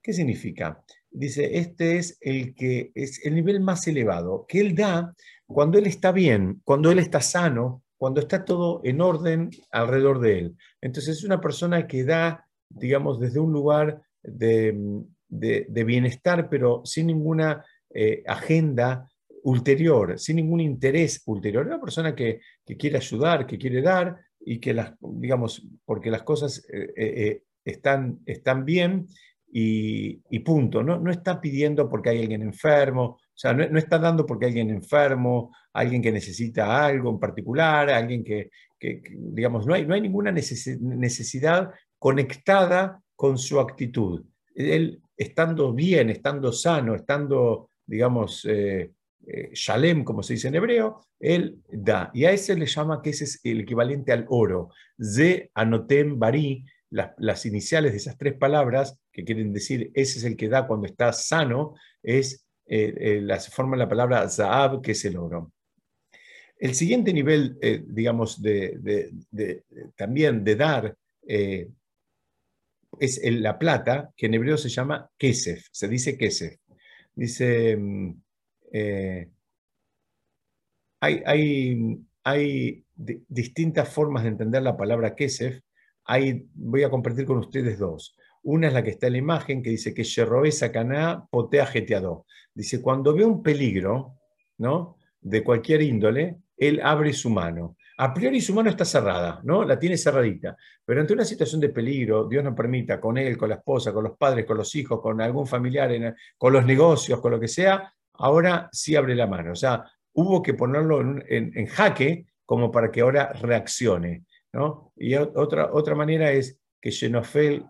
¿Qué significa? Dice, este es el que es el nivel más elevado, que él da cuando él está bien, cuando él está sano, cuando está todo en orden alrededor de él. Entonces es una persona que da, digamos, desde un lugar de, bienestar, pero sin ninguna eh, agenda ulterior, sin ningún interés ulterior. Una persona que, quiere ayudar, que quiere dar y que las, digamos, porque las cosas eh, eh, eh, están, están bien y, punto. ¿no? no está pidiendo porque hay alguien enfermo, O sea, no, está dando porque alguien enfermo, alguien que necesita algo en particular, alguien que, digamos, no hay, no hay ninguna necesidad conectada con su actitud. Él, estando bien, estando sano, estando, digamos, eh, shalem, como se dice en hebreo, él da. Y a ese le llama que ese es el equivalente al oro. Ze anotem bari, las, iniciales de esas tres palabras, que quieren decir ese es el que da cuando está sano, es eh, la, se forma la palabra zaab, que es el oro. El siguiente nivel, digamos, de, también de dar es la plata, que en hebreo se llama kesef, se dice kesef. Dice, mm, eh, hay, hay, distintas formas de entender la palabra kesef. Hay, voy a compartir con ustedes dos. Una es la que está en la imagen, que dice que Sheroe Sakaná potea jeteado. Dice, cuando ve un peligro, ¿no? De cualquier índole, él abre su mano. A priori su mano está cerrada, ¿no? La tiene cerradita. Pero ante una situación de peligro, Dios nos permita, con él, con la esposa, con los padres, con los hijos, con algún familiar, con los negocios, con lo que sea, ahora sí abre la mano. O sea, hubo que ponerlo en, jaque como para que ahora reaccione. ¿no? Y otra, otra manera es que Xenofel,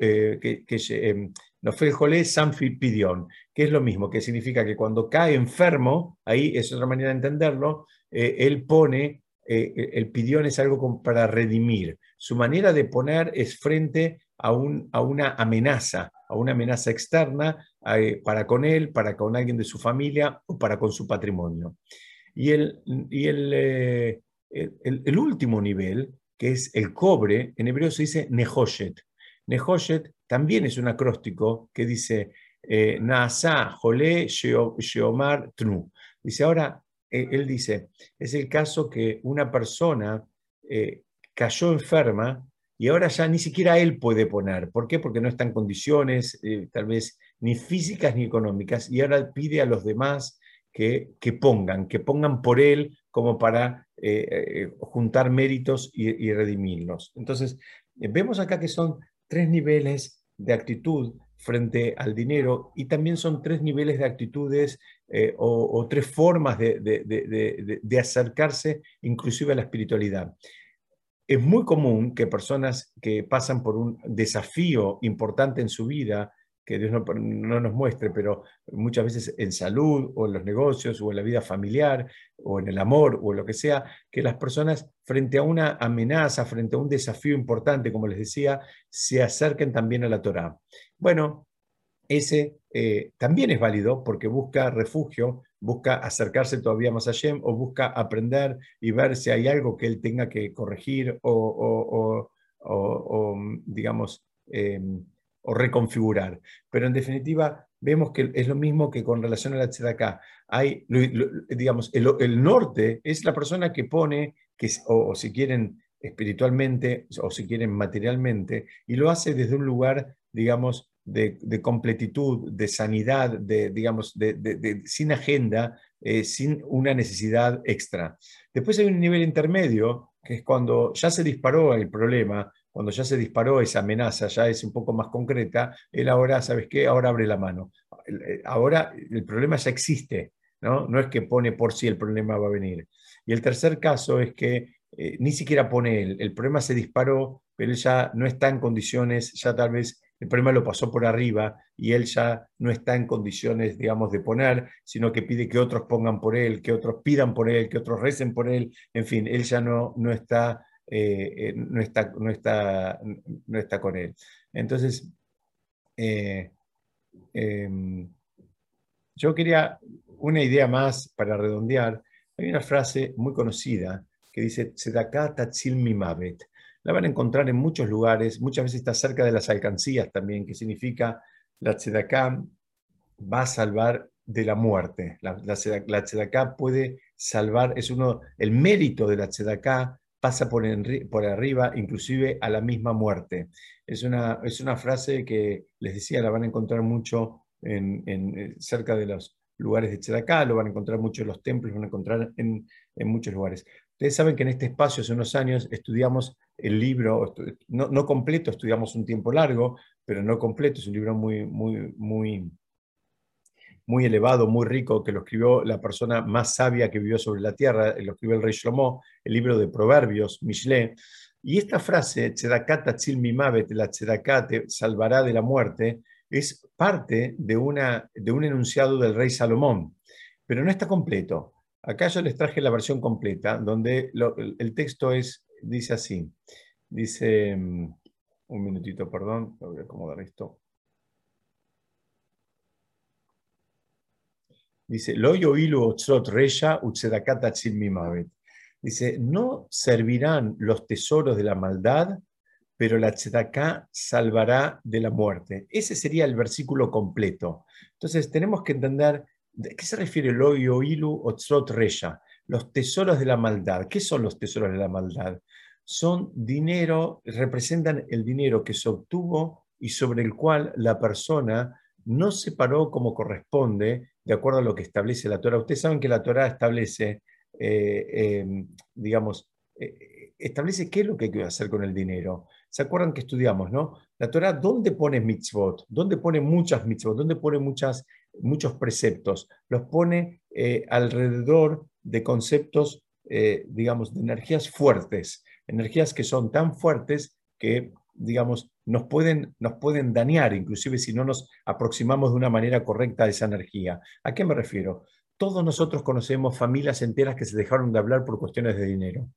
eh, que, que em, Nofel Jolé Sanfi Pidión, que es lo mismo, que significa que cuando cae enfermo, ahí es otra manera de entenderlo, eh, él pone eh, el pidión es algo para redimir. Su manera de poner es frente a, un, a una amenaza, a una amenaza externa eh, para con él, para con alguien de su familia o para con su patrimonio. Y el, y el, eh, el, último nivel, que es el cobre, en hebreo se dice nehoshet. Nehoshet también es un acróstico que dice Naasa Jole Sheomar Tnu. Dice ahora, eh, él dice, es el caso que una persona eh, cayó enferma y ahora ya ni siquiera él puede poner. ¿Por qué? Porque no está en condiciones, eh, tal vez ni físicas ni económicas, y ahora pide a los demás que, que pongan, que pongan por él como para juntar méritos y, y redimirlos. Entonces, vemos acá que son tres niveles de actitud frente al dinero y también son tres niveles de actitudes eh, o, tres formas de, acercarse inclusive a la espiritualidad. Es muy común que personas que pasan por un desafío importante en su vida, que Dios no, no, nos muestre, pero muchas veces en salud o en los negocios o en la vida familiar o en el amor o lo que sea, que las personas frente a una amenaza, frente a un desafío importante, como les decía, se acerquen también a la Torá. Bueno, ese eh, también es válido porque busca refugio, busca acercarse todavía más a Shem o busca aprender y ver si hay algo que él tenga que corregir o, digamos, em, o reconfigurar. Pero en definitiva, vemos que es lo mismo que con relación a la tzedakah. Hay, digamos, el, norte es la persona que pone, que, o si quieren espiritualmente o si quieren materialmente, y lo hace desde un lugar, digamos, de, completitud, de sanidad, de, digamos, de, sin agenda, eh, sin una necesidad extra. Después hay un nivel intermedio, que es cuando ya se disparó el problema, cuando ya se disparó esa amenaza, ya es un poco más concreta, él ahora, ¿sabes qué? Ahora abre la mano. Eh, ahora el problema ya existe, ¿no? No es que pone por si el problema va a venir. Y el tercer caso es que eh, ni siquiera pone él, el problema se disparó, pero él ya no está en condiciones, ya tal vez el problema lo pasó por arriba y él ya no está en condiciones, digamos, de poner, sino que pide que otros pongan por él, que otros pidan por él, que otros recen por él, en fin, él ya no, no, está, eh, eh, no, está, no, está, no está con él. Entonces, eh, em, yo quería una idea más para redondear. Hay una frase muy conocida que dice, Tzedaká tatzil mimavet la van a encontrar en muchos lugares, muchas veces está cerca de las alcancías también, que significa la tzedaká va a salvar de la muerte. La, la, puede salvar, es uno, el mérito de la tzedaká pasa por, por arriba, inclusive a la misma muerte. Es una, es una frase que les decía, la van a encontrar mucho en, en cerca de los lugares de Tzedaká, lo van a encontrar mucho en los templos, lo van a encontrar en, en muchos lugares. Ustedes saben que en este espacio hace unos años estudiamos el libro, no, completo, estudiamos un tiempo largo, pero no completo, es un libro muy, muy muy elevado, muy rico, que lo escribió la persona más sabia que vivió sobre la tierra, lo escribió el rey Shlomo, el libro de Proverbios, Mishle. Y esta frase, Tzedakat Tatzil Mimavet, la Tzedakat te salvará de la muerte, es parte de, una, de un enunciado del rey Salomón, pero no está completo. Acá yo les traje la versión completa, donde el texto es, dice así, dice, mm, un minutito, perdón, voy a acomodar esto. Dice, lo reya Dice, no servirán los tesoros de la maldad, pero la tzedaká salvará de la muerte. Ese sería el versículo completo. Entonces tenemos que entender ¿De qué se refiere lo yoilu otzot reya? Los tesoros de la maldad. ¿Qué son los tesoros de la maldad? Son dinero, representan el dinero que se obtuvo y sobre el cual la persona no se paró como corresponde, de acuerdo a lo que establece la Torah. Ustedes saben que la Torah establece, eh, em, digamos, eh, establece qué es lo que hay que hacer con el dinero. ¿Se acuerdan que estudiamos, no? La Torah, ¿dónde pone mitzvot? ¿Dónde pone muchas mitzvot? ¿Dónde pone muchas muchos preceptos, los pone eh, alrededor de conceptos, digamos, de energías fuertes, energías que son tan fuertes que, digamos, nos pueden, nos pueden dañar, inclusive si no nos aproximamos de una manera correcta a esa energía. ¿A qué me refiero? Todos nosotros conocemos familias enteras que se dejaron de hablar por cuestiones de dinero.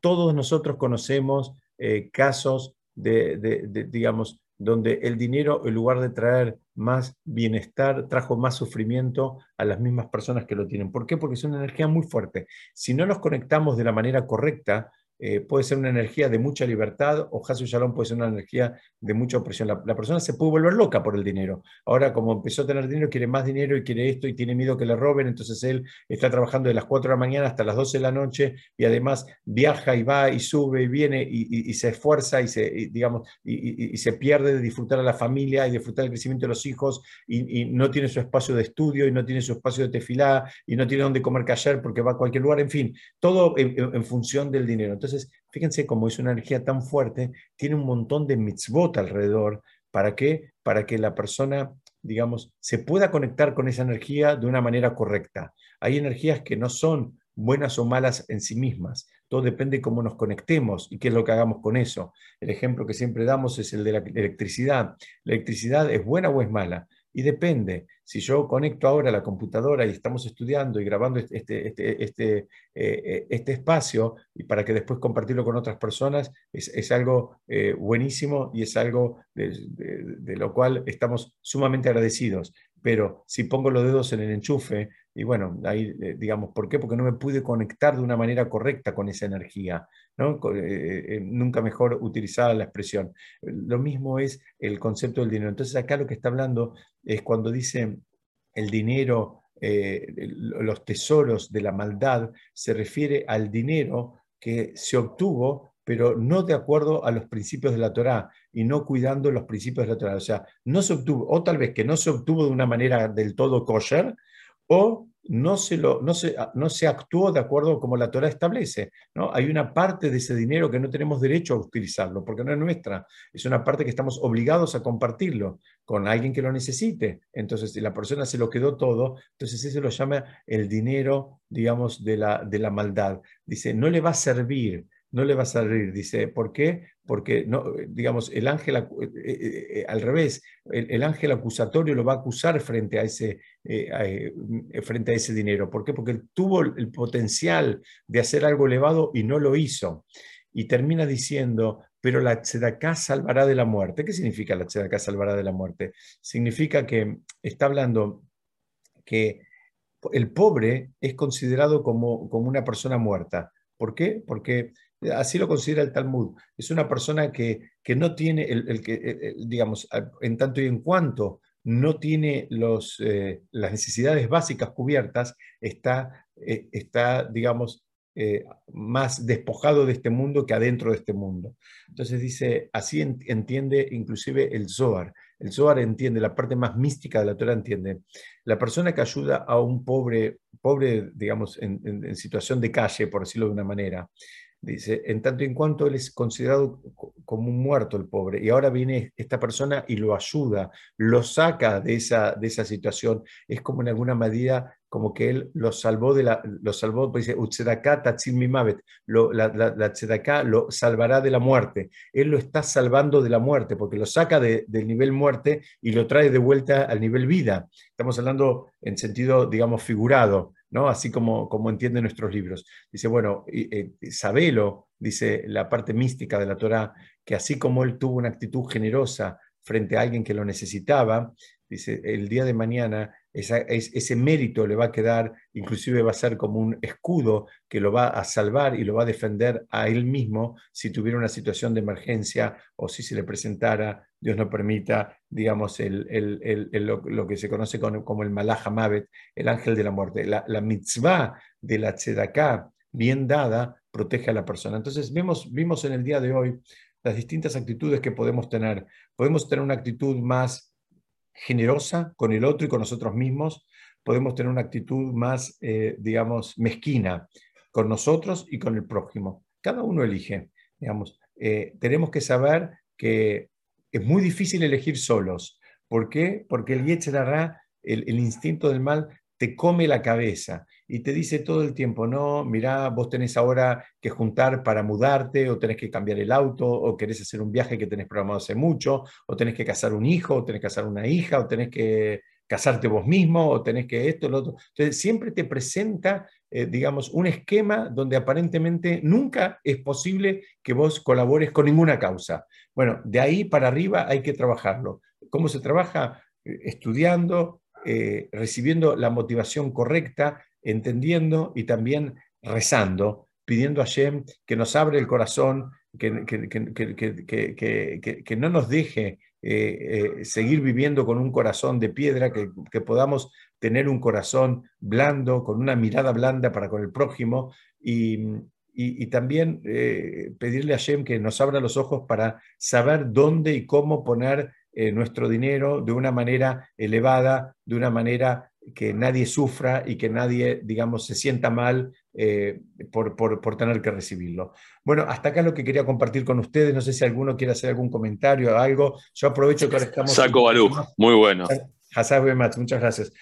Todos nosotros conocemos eh, casos de, de, digamos, donde el dinero, en lugar de traer más bienestar, trajo más sufrimiento a las mismas personas que lo tienen. ¿Por qué? Porque es una energía muy fuerte. Si no nos conectamos de la manera correcta, eh, puede ser una energía de mucha libertad o Hasu Shalom puede ser una energía de mucha opresión. La, persona se puede volver loca por el dinero. Ahora, como empezó a tener dinero, quiere más dinero y quiere esto y tiene miedo que le roben, entonces él está trabajando de las 4 de la mañana hasta las 12 de la noche y además viaja y va y sube y viene y, se esfuerza y se, digamos, y, se pierde de disfrutar a la familia y disfrutar del crecimiento de los hijos y, no tiene su espacio de estudio y no tiene su espacio de tefilá y no tiene donde comer callar porque va a cualquier lugar, en fin, todo en, en función del dinero. Entonces, entonces, fíjense cómo es una energía tan fuerte, tiene un montón de mitzvot alrededor. ¿Para qué? Para que la persona, digamos, se pueda conectar con esa energía de una manera correcta. Hay energías que no son buenas o malas en sí mismas. Todo depende de cómo nos conectemos y qué es lo que hagamos con eso. El ejemplo que siempre damos es el de la electricidad. ¿La electricidad es buena o es mala? Y depende, si yo conecto ahora la computadora y estamos estudiando y grabando este, este, este, este, eh, eh, este espacio y para que después compartirlo con otras personas, es, algo eh, buenísimo y es algo de, lo cual estamos sumamente agradecidos. Pero si pongo los dedos en el enchufe, y bueno, ahí digamos, ¿por qué? Porque no me pude conectar de una manera correcta con esa energía. Nunca mejor utilizada la expresión. Lo mismo es el concepto del dinero. Entonces acá lo que está hablando es cuando dice el dinero, eh, los tesoros de la maldad, se refiere al dinero que se obtuvo, pero no de acuerdo a los principios de la Torá y no cuidando los principios de la Torá. O sea, no se obtuvo, o tal vez que no se obtuvo de una manera del todo kosher, o no se, lo, no, se, no se actuó de acuerdo como la Torah establece. ¿no? Hay una parte de ese dinero que no tenemos derecho a utilizarlo, porque no es nuestra. Es una parte que estamos obligados a compartirlo con alguien que lo necesite. Entonces, si la persona se lo quedó todo, entonces ese lo llama el dinero, digamos, de la, de la maldad. Dice, no le va a servir no le va a salir. Dice, ¿por qué? Porque, no, digamos, el ángel, eh, eh, eh, al revés, el, ángel acusatorio lo va a acusar frente a, ese, frente a ese dinero. ¿Por qué? Porque tuvo el potencial de hacer algo elevado y no lo hizo. Y termina diciendo, pero la tzedaká salvará de la muerte. ¿Qué significa la tzedaká salvará de la muerte? Significa que está hablando que el pobre es considerado como, como una persona muerta. ¿Por qué? Porque Así lo considera el Talmud. Es una persona que, que no tiene, el, que, digamos, en tanto y en cuanto no tiene los, eh, las necesidades básicas cubiertas, está, eh, está digamos, eh, más despojado de este mundo que adentro de este mundo. Entonces dice, así entiende inclusive el Zohar. El Zohar entiende, la parte más mística de la Torah entiende. La persona que ayuda a un pobre, pobre digamos, en, en situación de calle, por decirlo de una manera, Dice, en tanto y en cuanto él es considerado como un muerto el pobre. Y ahora viene esta persona y lo ayuda, lo saca de esa, de esa situación. Es como en alguna medida como que él lo salvó de la, lo salvó, pues dice, lo, la, la, la lo salvará de la muerte. Él lo está salvando de la muerte, porque lo saca del nivel muerte y lo trae de vuelta al nivel vida. Estamos hablando en sentido, digamos, figurado. ¿No? Así como, como entienden nuestros libros. Dice, bueno, eh, sabelo, dice la parte mística de la Torah, que así como él tuvo una actitud generosa frente a alguien que lo necesitaba, dice, el día de mañana ese mérito le va a quedar, inclusive va a ser como un escudo que lo va a salvar y lo va a defender a él mismo si tuviera una situación de emergencia o si se le presentara, Dios no permita, digamos, lo, que se conoce como, el Malach Mavet, el ángel de la muerte. La, mitzvah de la tzedaká, bien dada, protege a la persona. Entonces, vimos, vimos en el día de hoy las distintas actitudes que podemos tener. Podemos tener una actitud más generosa con el otro y con nosotros mismos, podemos tener una actitud más, eh, digamos, mezquina con nosotros y con el prójimo. Cada uno elige, digamos. Eh, tenemos que saber que es muy difícil elegir solos. ¿Por qué? Porque el Yetzerará, el, el instinto del mal, te come la cabeza y te dice todo el tiempo, no, mira, vos tenés ahora que juntar para mudarte, o tenés que cambiar el auto, o querés hacer un viaje que tenés programado hace mucho, o tenés que casar un hijo, o tenés que casar una hija, o tenés que casarte vos mismo, o tenés que esto, lo otro. Entonces, siempre te presenta, eh, digamos, un esquema donde aparentemente nunca es posible que vos colabores con ninguna causa. Bueno, de ahí para arriba hay que trabajarlo. ¿Cómo se trabaja? Eh, estudiando, eh, recibiendo la motivación correcta, entendiendo y también rezando, pidiendo a Shem que nos abre el corazón, que, que, no nos deje eh, seguir viviendo con un corazón de piedra, que, podamos tener un corazón blando, con una mirada blanda para con el prójimo y, también pedirle a Shem que nos abra los ojos para saber dónde y cómo poner eh, nuestro dinero de una manera elevada, de una manera que nadie sufra y que nadie, digamos, se sienta mal eh, por, por, tener que recibirlo. Bueno, hasta acá lo que quería compartir con ustedes. No sé si alguno quiere hacer algún comentario o algo. Yo aprovecho que ahora estamos... Saco Balú, muy bueno. Muchas gracias.